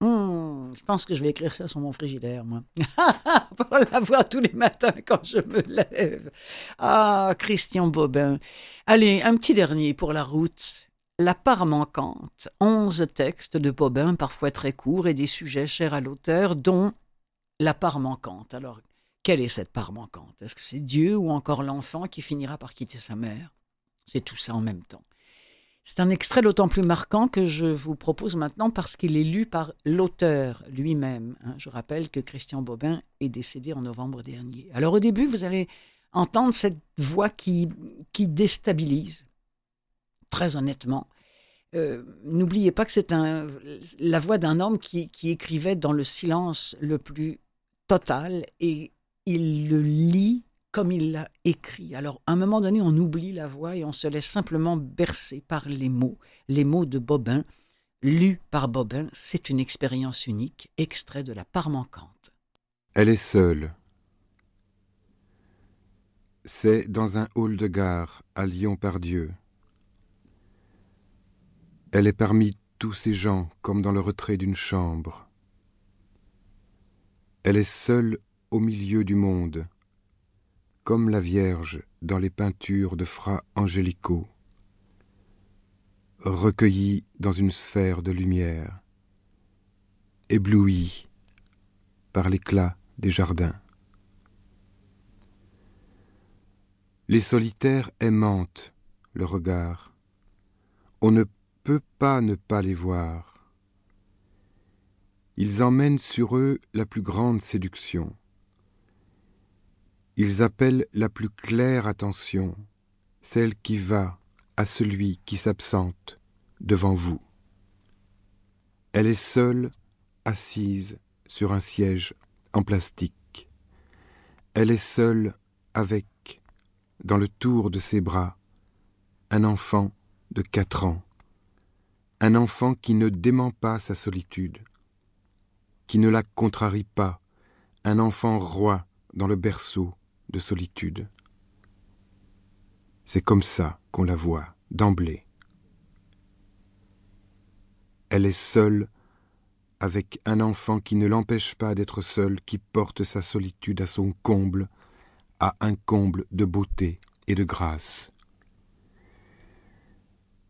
Mmh, je pense que je vais écrire ça sur mon frigidaire, moi. Pour la voir tous les matins quand je me lève. Ah, Christian Bobin. Allez, un petit dernier pour la route. La part manquante. Onze textes de Bobin, parfois très courts, et des sujets chers à l'auteur, dont la part manquante. Alors, quelle est cette part manquante? Est-ce que c'est Dieu ou encore l'enfant qui finira par quitter sa mère? C'est tout ça en même temps. C'est un extrait d'autant plus marquant que je vous propose maintenant parce qu'il est lu par l'auteur lui-même. Je rappelle que Christian Bobin est décédé en novembre dernier. Alors au début, vous allez entendre cette voix qui, qui déstabilise. Très honnêtement, euh, n'oubliez pas que c'est la voix d'un homme qui, qui écrivait dans le silence le plus total et il le lit comme il l'a écrit. Alors, à un moment donné, on oublie la voix et on se laisse simplement bercer par les mots, les mots de Bobin, lus par Bobin. C'est une expérience unique, extrait de La part manquante. Elle est seule. C'est dans un hall de gare à Lyon-Pardieu. Elle est parmi tous ces gens comme dans le retrait d'une chambre. Elle est seule au milieu du monde, comme la Vierge dans les peintures de Fra Angelico, recueillie dans une sphère de lumière, éblouie par l'éclat des jardins. Les solitaires aimantent le regard. On ne peut pas ne pas les voir. Ils emmènent sur eux la plus grande séduction. Ils appellent la plus claire attention, celle qui va à celui qui s'absente devant vous. Elle est seule, assise sur un siège en plastique. Elle est seule avec, dans le tour de ses bras, un enfant de quatre ans un enfant qui ne dément pas sa solitude, qui ne la contrarie pas, un enfant roi dans le berceau de solitude. C'est comme ça qu'on la voit, d'emblée. Elle est seule avec un enfant qui ne l'empêche pas d'être seul, qui porte sa solitude à son comble, à un comble de beauté et de grâce.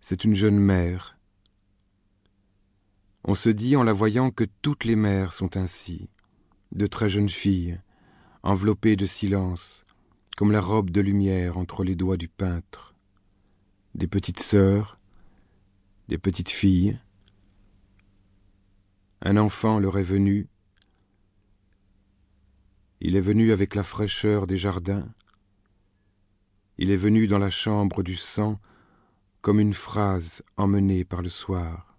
C'est une jeune mère on se dit en la voyant que toutes les mères sont ainsi, de très jeunes filles, enveloppées de silence, comme la robe de lumière entre les doigts du peintre, des petites sœurs, des petites filles. Un enfant leur est venu, il est venu avec la fraîcheur des jardins, il est venu dans la chambre du sang comme une phrase emmenée par le soir.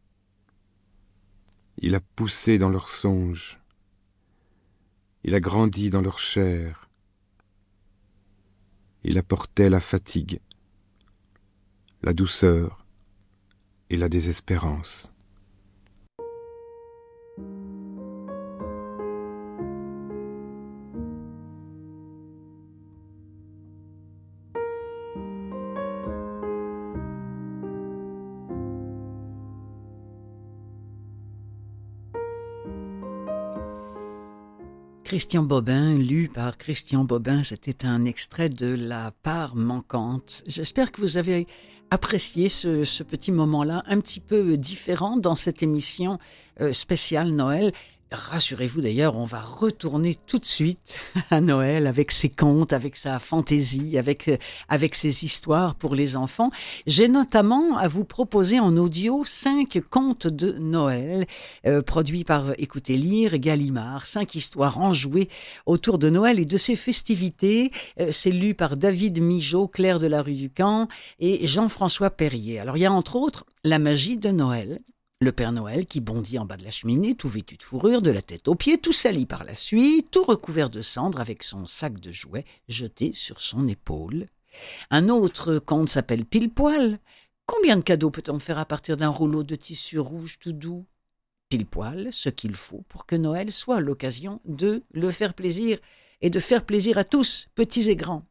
Il a poussé dans leurs songes. Il a grandi dans leur chair. Il apportait la fatigue, la douceur et la désespérance. Christian Bobin, lu par Christian Bobin, c'était un extrait de La part manquante. J'espère que vous avez apprécié ce, petit moment-là, un petit peu différent dans cette émission euh, spéciale Noël. Rassurez-vous d'ailleurs, on va retourner tout de suite à Noël avec ses contes, avec sa fantaisie, avec, euh, avec ses histoires pour les enfants. J'ai notamment à vous proposer en audio cinq contes de Noël euh, produits par Écoutez Lire Gallimard. Cinq histoires enjouées autour de Noël et de ses festivités. Euh, c'est lu par David Mijaud, Claire de la rue du Camp et Jean-François Perrier. Alors il y a entre autres La magie de Noël, le Père Noël qui bondit en bas de la cheminée, tout vêtu de fourrure, de la tête aux pieds, tout sali par la suie, tout recouvert de cendres avec son sac de jouets jeté sur son épaule. Un autre conte s'appelle Pile Poil. Combien de cadeaux peut-on faire à partir d'un rouleau de tissu rouge tout doux? Pile poil, ce qu'il faut pour que Noël soit l'occasion de le faire plaisir et de faire plaisir à tous, petits et grands.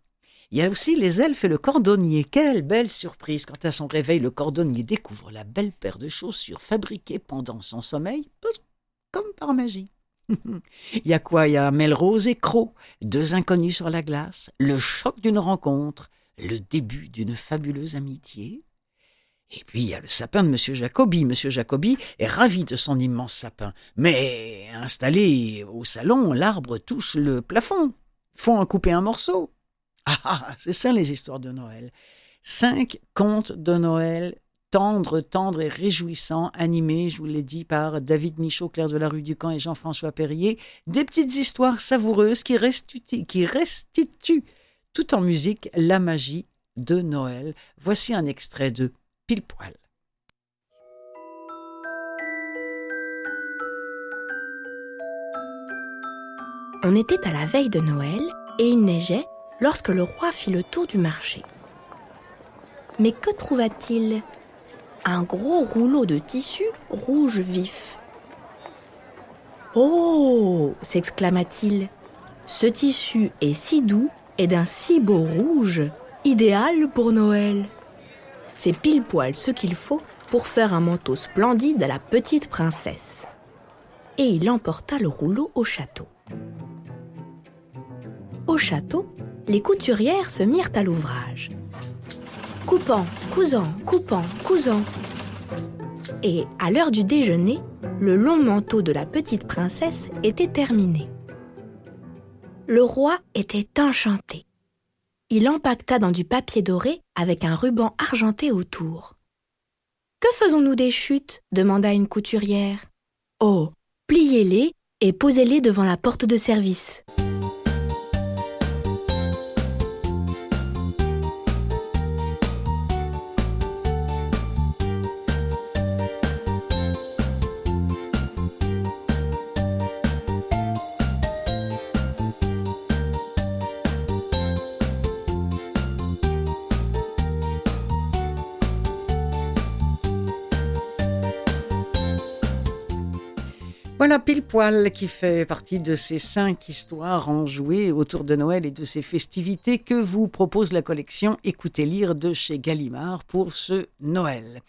Il y a aussi les elfes et le cordonnier. Quelle belle surprise quand à son réveil le cordonnier découvre la belle paire de chaussures fabriquées pendant son sommeil, comme par magie. Il y a quoi? Il y a Melrose et Croc, deux inconnus sur la glace, le choc d'une rencontre, le début d'une fabuleuse amitié. Et puis il y a le sapin de M. Jacobi. M. Jacobi est ravi de son immense sapin. Mais installé au salon, l'arbre touche le plafond. Faut en couper un morceau. Ah, ah, ah, c'est ça les histoires de Noël. Cinq contes de Noël tendres, tendres et réjouissants, animés, je vous l'ai dit, par David Michaud, Claire de la rue du Camp et Jean-François Perrier. Des petites histoires savoureuses qui restituent, qui restituent tout en musique, la magie de Noël. Voici un extrait de Pile Poil. On était à la veille de Noël et il neigeait lorsque le roi fit le tour du marché. Mais que trouva-t-il? Un gros rouleau de tissu rouge vif. Oh s'exclama-t-il. Ce tissu est si doux et d'un si beau rouge, idéal pour Noël. C'est pile poil ce qu'il faut pour faire un manteau splendide à la petite princesse. Et il emporta le rouleau au château. Au château, les couturières se mirent à l'ouvrage. Coupant, cousant, coupant, cousant. Et à l'heure du déjeuner, le long manteau de la petite princesse était terminé. Le roi était enchanté. Il empaqueta dans du papier doré avec un ruban argenté autour. Que faisons-nous des chutes? demanda une couturière. Oh, pliez-les et posez-les devant la porte de service. Pile Poil qui fait partie de ces cinq histoires enjouées autour de Noël et de ces festivités que vous propose la collection Écoutez lire de chez Gallimard pour ce Noël.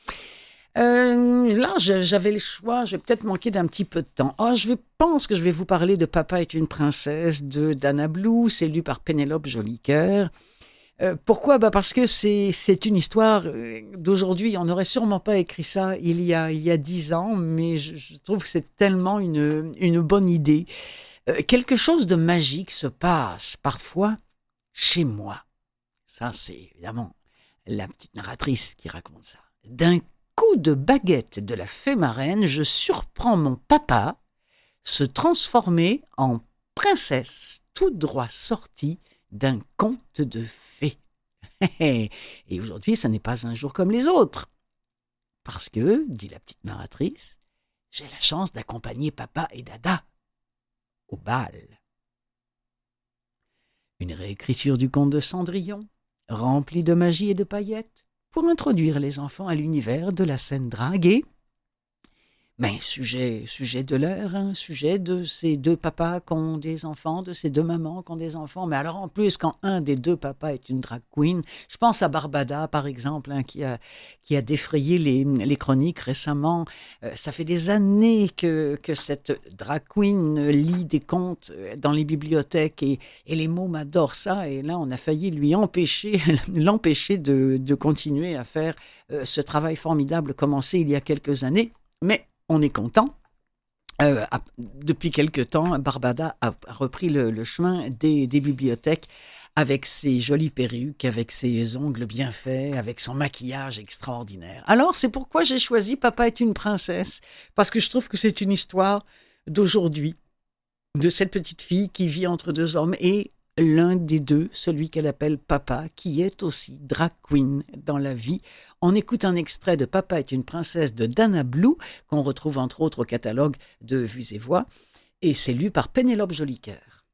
Euh, là, j'avais le choix, je vais peut-être manquer d'un petit peu de temps. Oh, je pense que je vais vous parler de Papa est une princesse de Dana Blue, c'est lu par Pénélope Jolicoeur. Euh, pourquoi? Bah Parce que c'est une histoire euh, d'aujourd'hui. On n'aurait sûrement pas écrit ça il y a, y a dix ans, mais je, trouve que c'est tellement une, une bonne idée. Euh, quelque chose de magique se passe parfois chez moi. Ça, c'est évidemment la petite narratrice qui raconte ça. D'un coup de baguette de la fée marraine, je surprends mon papa se transformer en princesse tout droit sortie d'un conte de fées. Et aujourd'hui, ce n'est pas un jour comme les autres. Parce que, dit la petite narratrice, j'ai la chance d'accompagner papa et dada au bal. Une réécriture du conte de Cendrillon, remplie de magie et de paillettes, pour introduire les enfants à l'univers de la scène drague mais sujet, sujet de l'heure, hein, sujet de ces deux papas qui ont des enfants, de ces deux mamans qui ont des enfants. Mais alors en plus, quand un des deux papas est une drag queen, je pense à Barbada par exemple, hein, qui, a, qui a défrayé les, les chroniques récemment. Euh, ça fait des années que, que cette drag queen lit des contes euh, dans les bibliothèques et, et les mots m'adorent ça. Et là, on a failli lui empêcher, l'empêcher de, de continuer à faire euh, ce travail formidable commencé il y a quelques années. Mais on est content. Euh, depuis quelque temps, Barbada a, repris le, chemin des, bibliothèques avec ses jolies perruques, avec ses ongles bien faits, avec son maquillage extraordinaire. Alors, c'est pourquoi j'ai choisi Papa est une princesse, parce que je trouve que c'est une histoire d'aujourd'hui, de cette petite fille qui vit entre deux hommes et l'un des deux, celui qu'elle appelle Papa, qui est aussi drag queen dans la vie. On écoute un extrait de Papa est une princesse de Dana Blue, qu'on retrouve entre autres au catalogue de Vues et Voix, et c'est lu par Pénélope Jolicoeur.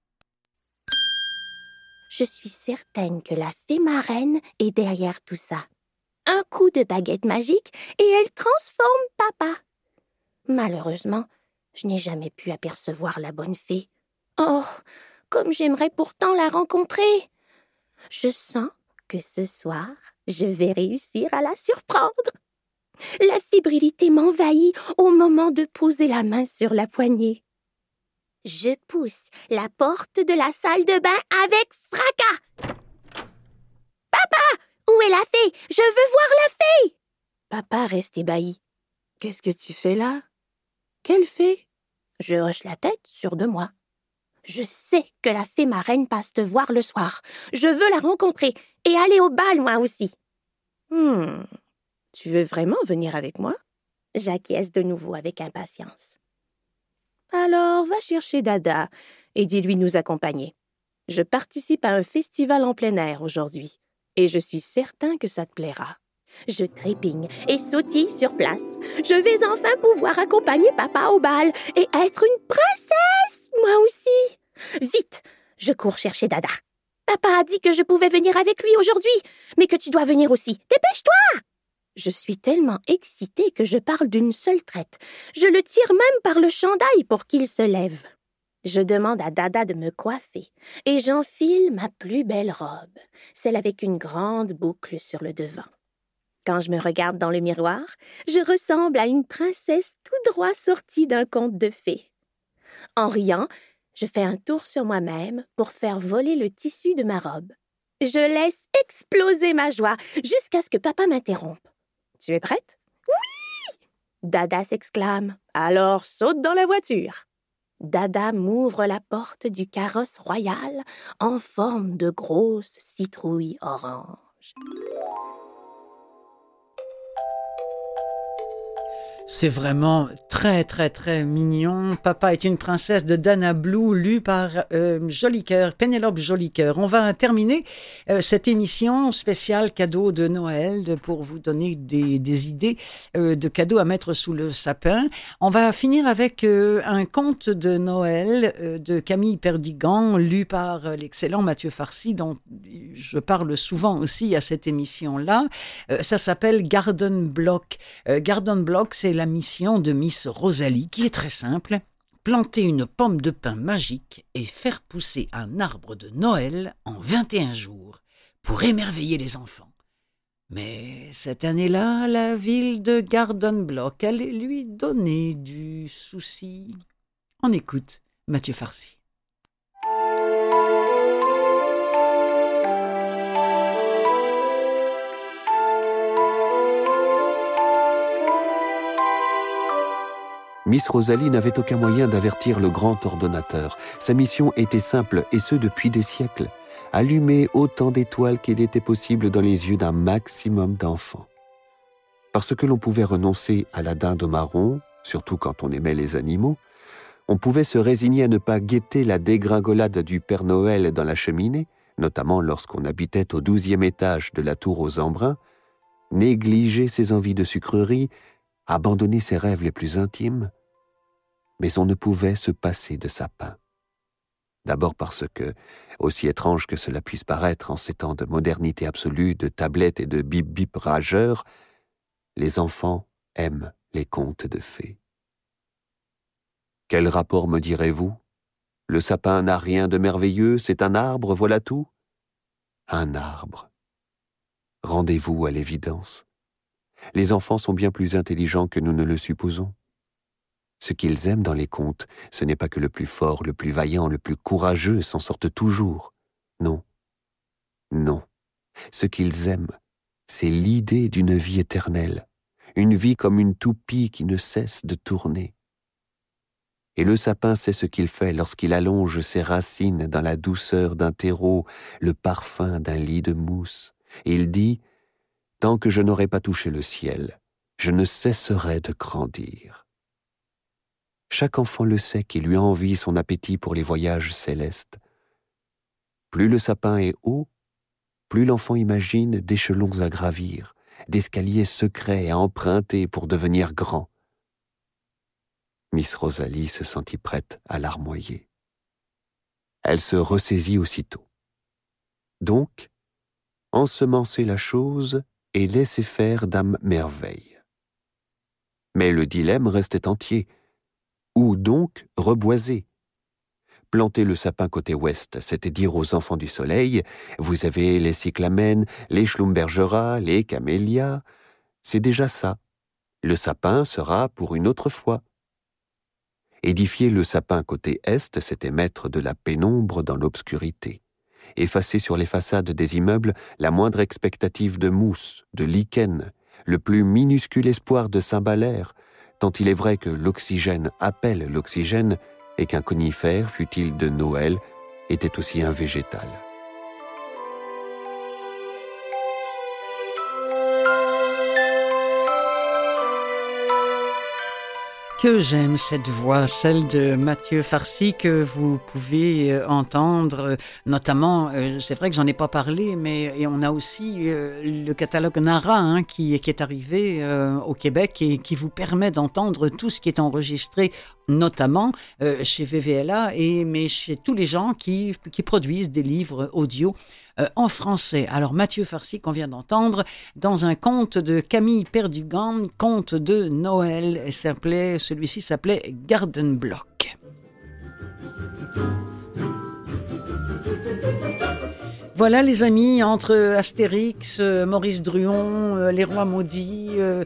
Je suis certaine que la fée marraine est derrière tout ça. Un coup de baguette magique et elle transforme Papa. Malheureusement, je n'ai jamais pu apercevoir la bonne fée. Oh, comme j'aimerais pourtant la rencontrer. Je sens que ce soir, je vais réussir à la surprendre. La fébrilité m'envahit au moment de poser la main sur la poignée. Je pousse la porte de la salle de bain avec fracas. Papa, où est la fée? Je veux voir la fée. Papa reste ébahi. Qu'est-ce que tu fais là? Quelle fée? Je hoche la tête, sûr de moi. Je sais que la fée marraine passe te voir le soir. Je veux la rencontrer et aller au bal, moi aussi. Hmm. Tu veux vraiment venir avec moi? J'acquiesce de nouveau avec impatience. Alors, va chercher Dada et dis-lui nous accompagner. Je participe à un festival en plein air aujourd'hui, et je suis certain que ça te plaira. Je trépigne et sautille sur place. Je vais enfin pouvoir accompagner papa au bal et être une princesse, moi aussi. Vite, je cours chercher Dada. Papa a dit que je pouvais venir avec lui aujourd'hui, mais que tu dois venir aussi. Dépêche-toi Je suis tellement excitée que je parle d'une seule traite. Je le tire même par le chandail pour qu'il se lève. Je demande à Dada de me coiffer et j'enfile ma plus belle robe, celle avec une grande boucle sur le devant. Quand je me regarde dans le miroir, je ressemble à une princesse tout droit sortie d'un conte de fées. En riant, je fais un tour sur moi-même pour faire voler le tissu de ma robe. Je laisse exploser ma joie jusqu'à ce que papa m'interrompe. Tu es prête? Oui! Dada s'exclame. Alors saute dans la voiture. Dada m'ouvre la porte du carrosse royal en forme de grosse citrouille orange. C'est vraiment très très très mignon. Papa est une princesse de Dana Blue, lue par euh, Jolicoeur, Pénélope Jolicoeur. On va terminer euh, cette émission spéciale cadeau de Noël pour vous donner des, idées euh, de cadeaux à mettre sous le sapin. On va finir avec euh, un conte de Noël de Camille Perdigan, lu par l'excellent Mathieu Farcy, dont je parle souvent aussi à cette émission-là. Ça s'appelle Garden Block. Garden Block, c'est la mission de Miss Rosalie, qui est très simple. Planter une pomme de pin magique et faire pousser un arbre de Noël en 21 jours pour émerveiller les enfants. Mais cette année-là, la ville de Garden Block allait lui donner du souci. On écoute Mathieu Farcy. Miss Rosalie n'avait aucun moyen d'avertir le grand ordonnateur. Sa mission était simple, et ce depuis des siècles. Allumer autant d'étoiles qu'il était possible dans les yeux d'un maximum d'enfants. Parce que l'on pouvait renoncer à la dinde au marron, surtout quand on aimait les animaux, on pouvait se résigner à ne pas guetter la dégringolade du Père Noël dans la cheminée, notamment lorsqu'on habitait au douzième étage de la tour aux embruns, négliger ses envies de sucrerie, abandonner ses rêves les plus intimes, mais on ne pouvait se passer de sapin. D'abord parce que, aussi étrange que cela puisse paraître en ces temps de modernité absolue, de tablettes et de bip-bip rageurs, les enfants aiment les contes de fées. Quel rapport me direz-vous? Le sapin n'a rien de merveilleux, c'est un arbre, voilà tout Un arbre. Rendez-vous à l'évidence. Les enfants sont bien plus intelligents que nous ne le supposons. Ce qu'ils aiment dans les contes, ce n'est pas que le plus fort, le plus vaillant, le plus courageux s'en sortent toujours. Non. Non. Ce qu'ils aiment, c'est l'idée d'une vie éternelle, une vie comme une toupie qui ne cesse de tourner. Et le sapin sait ce qu'il fait lorsqu'il allonge ses racines dans la douceur d'un terreau, le parfum d'un lit de mousse. Et il dit, Tant que je n'aurai pas touché le ciel, je ne cesserai de grandir. Chaque enfant le sait qui lui envie son appétit pour les voyages célestes. Plus le sapin est haut, plus l'enfant imagine d'échelons à gravir, d'escaliers secrets à emprunter pour devenir grand. Miss Rosalie se sentit prête à larmoyer. Elle se ressaisit aussitôt. Donc, ensemencer la chose et laisser faire dame merveille. Mais le dilemme restait entier. Où donc reboiser? Planter le sapin côté ouest, c'était dire aux enfants du soleil Vous avez les cyclamènes, les schlumbergera, les camélias. C'est déjà ça. Le sapin sera pour une autre fois. Édifier le sapin côté est, c'était mettre de la pénombre dans l'obscurité. Effacer sur les façades des immeubles la moindre expectative de mousse, de lichen, le plus minuscule espoir de Saint-Balaire, tant il est vrai que l'oxygène appelle l'oxygène et qu'un conifère, fût-il de Noël, était aussi un végétal. Que j'aime cette voix, celle de Mathieu Farcy que vous pouvez euh, entendre, euh, notamment, euh, c'est vrai que j'en ai pas parlé, mais et on a aussi le catalogue Nara hein, qui, qui, est arrivé au Québec et qui vous permet d'entendre tout ce qui est enregistré, notamment chez VVLA et mais chez tous les gens qui, qui produisent des livres audio euh, en français. Alors Mathieu Farcy qu'on vient d'entendre dans un conte de Camille Perdugan, conte de Noël. Celui-ci s'appelait Garden Block. Voilà les amis, entre Astérix, euh, Maurice Druon, euh, Les Rois Maudits, euh,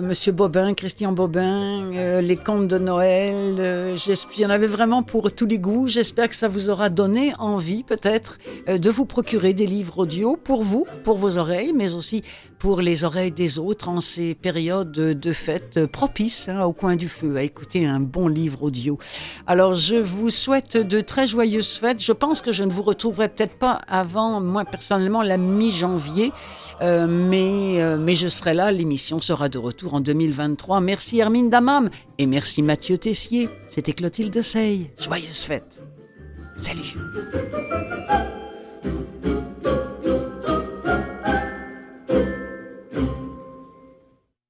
Monsieur Bobin, Christian Bobin, les contes de Noël, il y en avait vraiment pour tous les goûts. J'espère que ça vous aura donné envie peut-être de vous procurer des livres audio pour vous, pour vos oreilles, mais aussi pour les oreilles des autres en ces périodes de fêtes propices hein, au coin du feu à écouter un bon livre audio. Alors je vous souhaite de très joyeuses fêtes. Je pense que je ne vous retrouverai peut-être pas avant avant, moi personnellement, la mi-janvier. Euh, mais, euh, mais je serai là, l'émission sera de retour en 2023. Merci Hermine Damam et merci Mathieu Tessier. C'était Clotilde Sey. Joyeuse fête. Salut.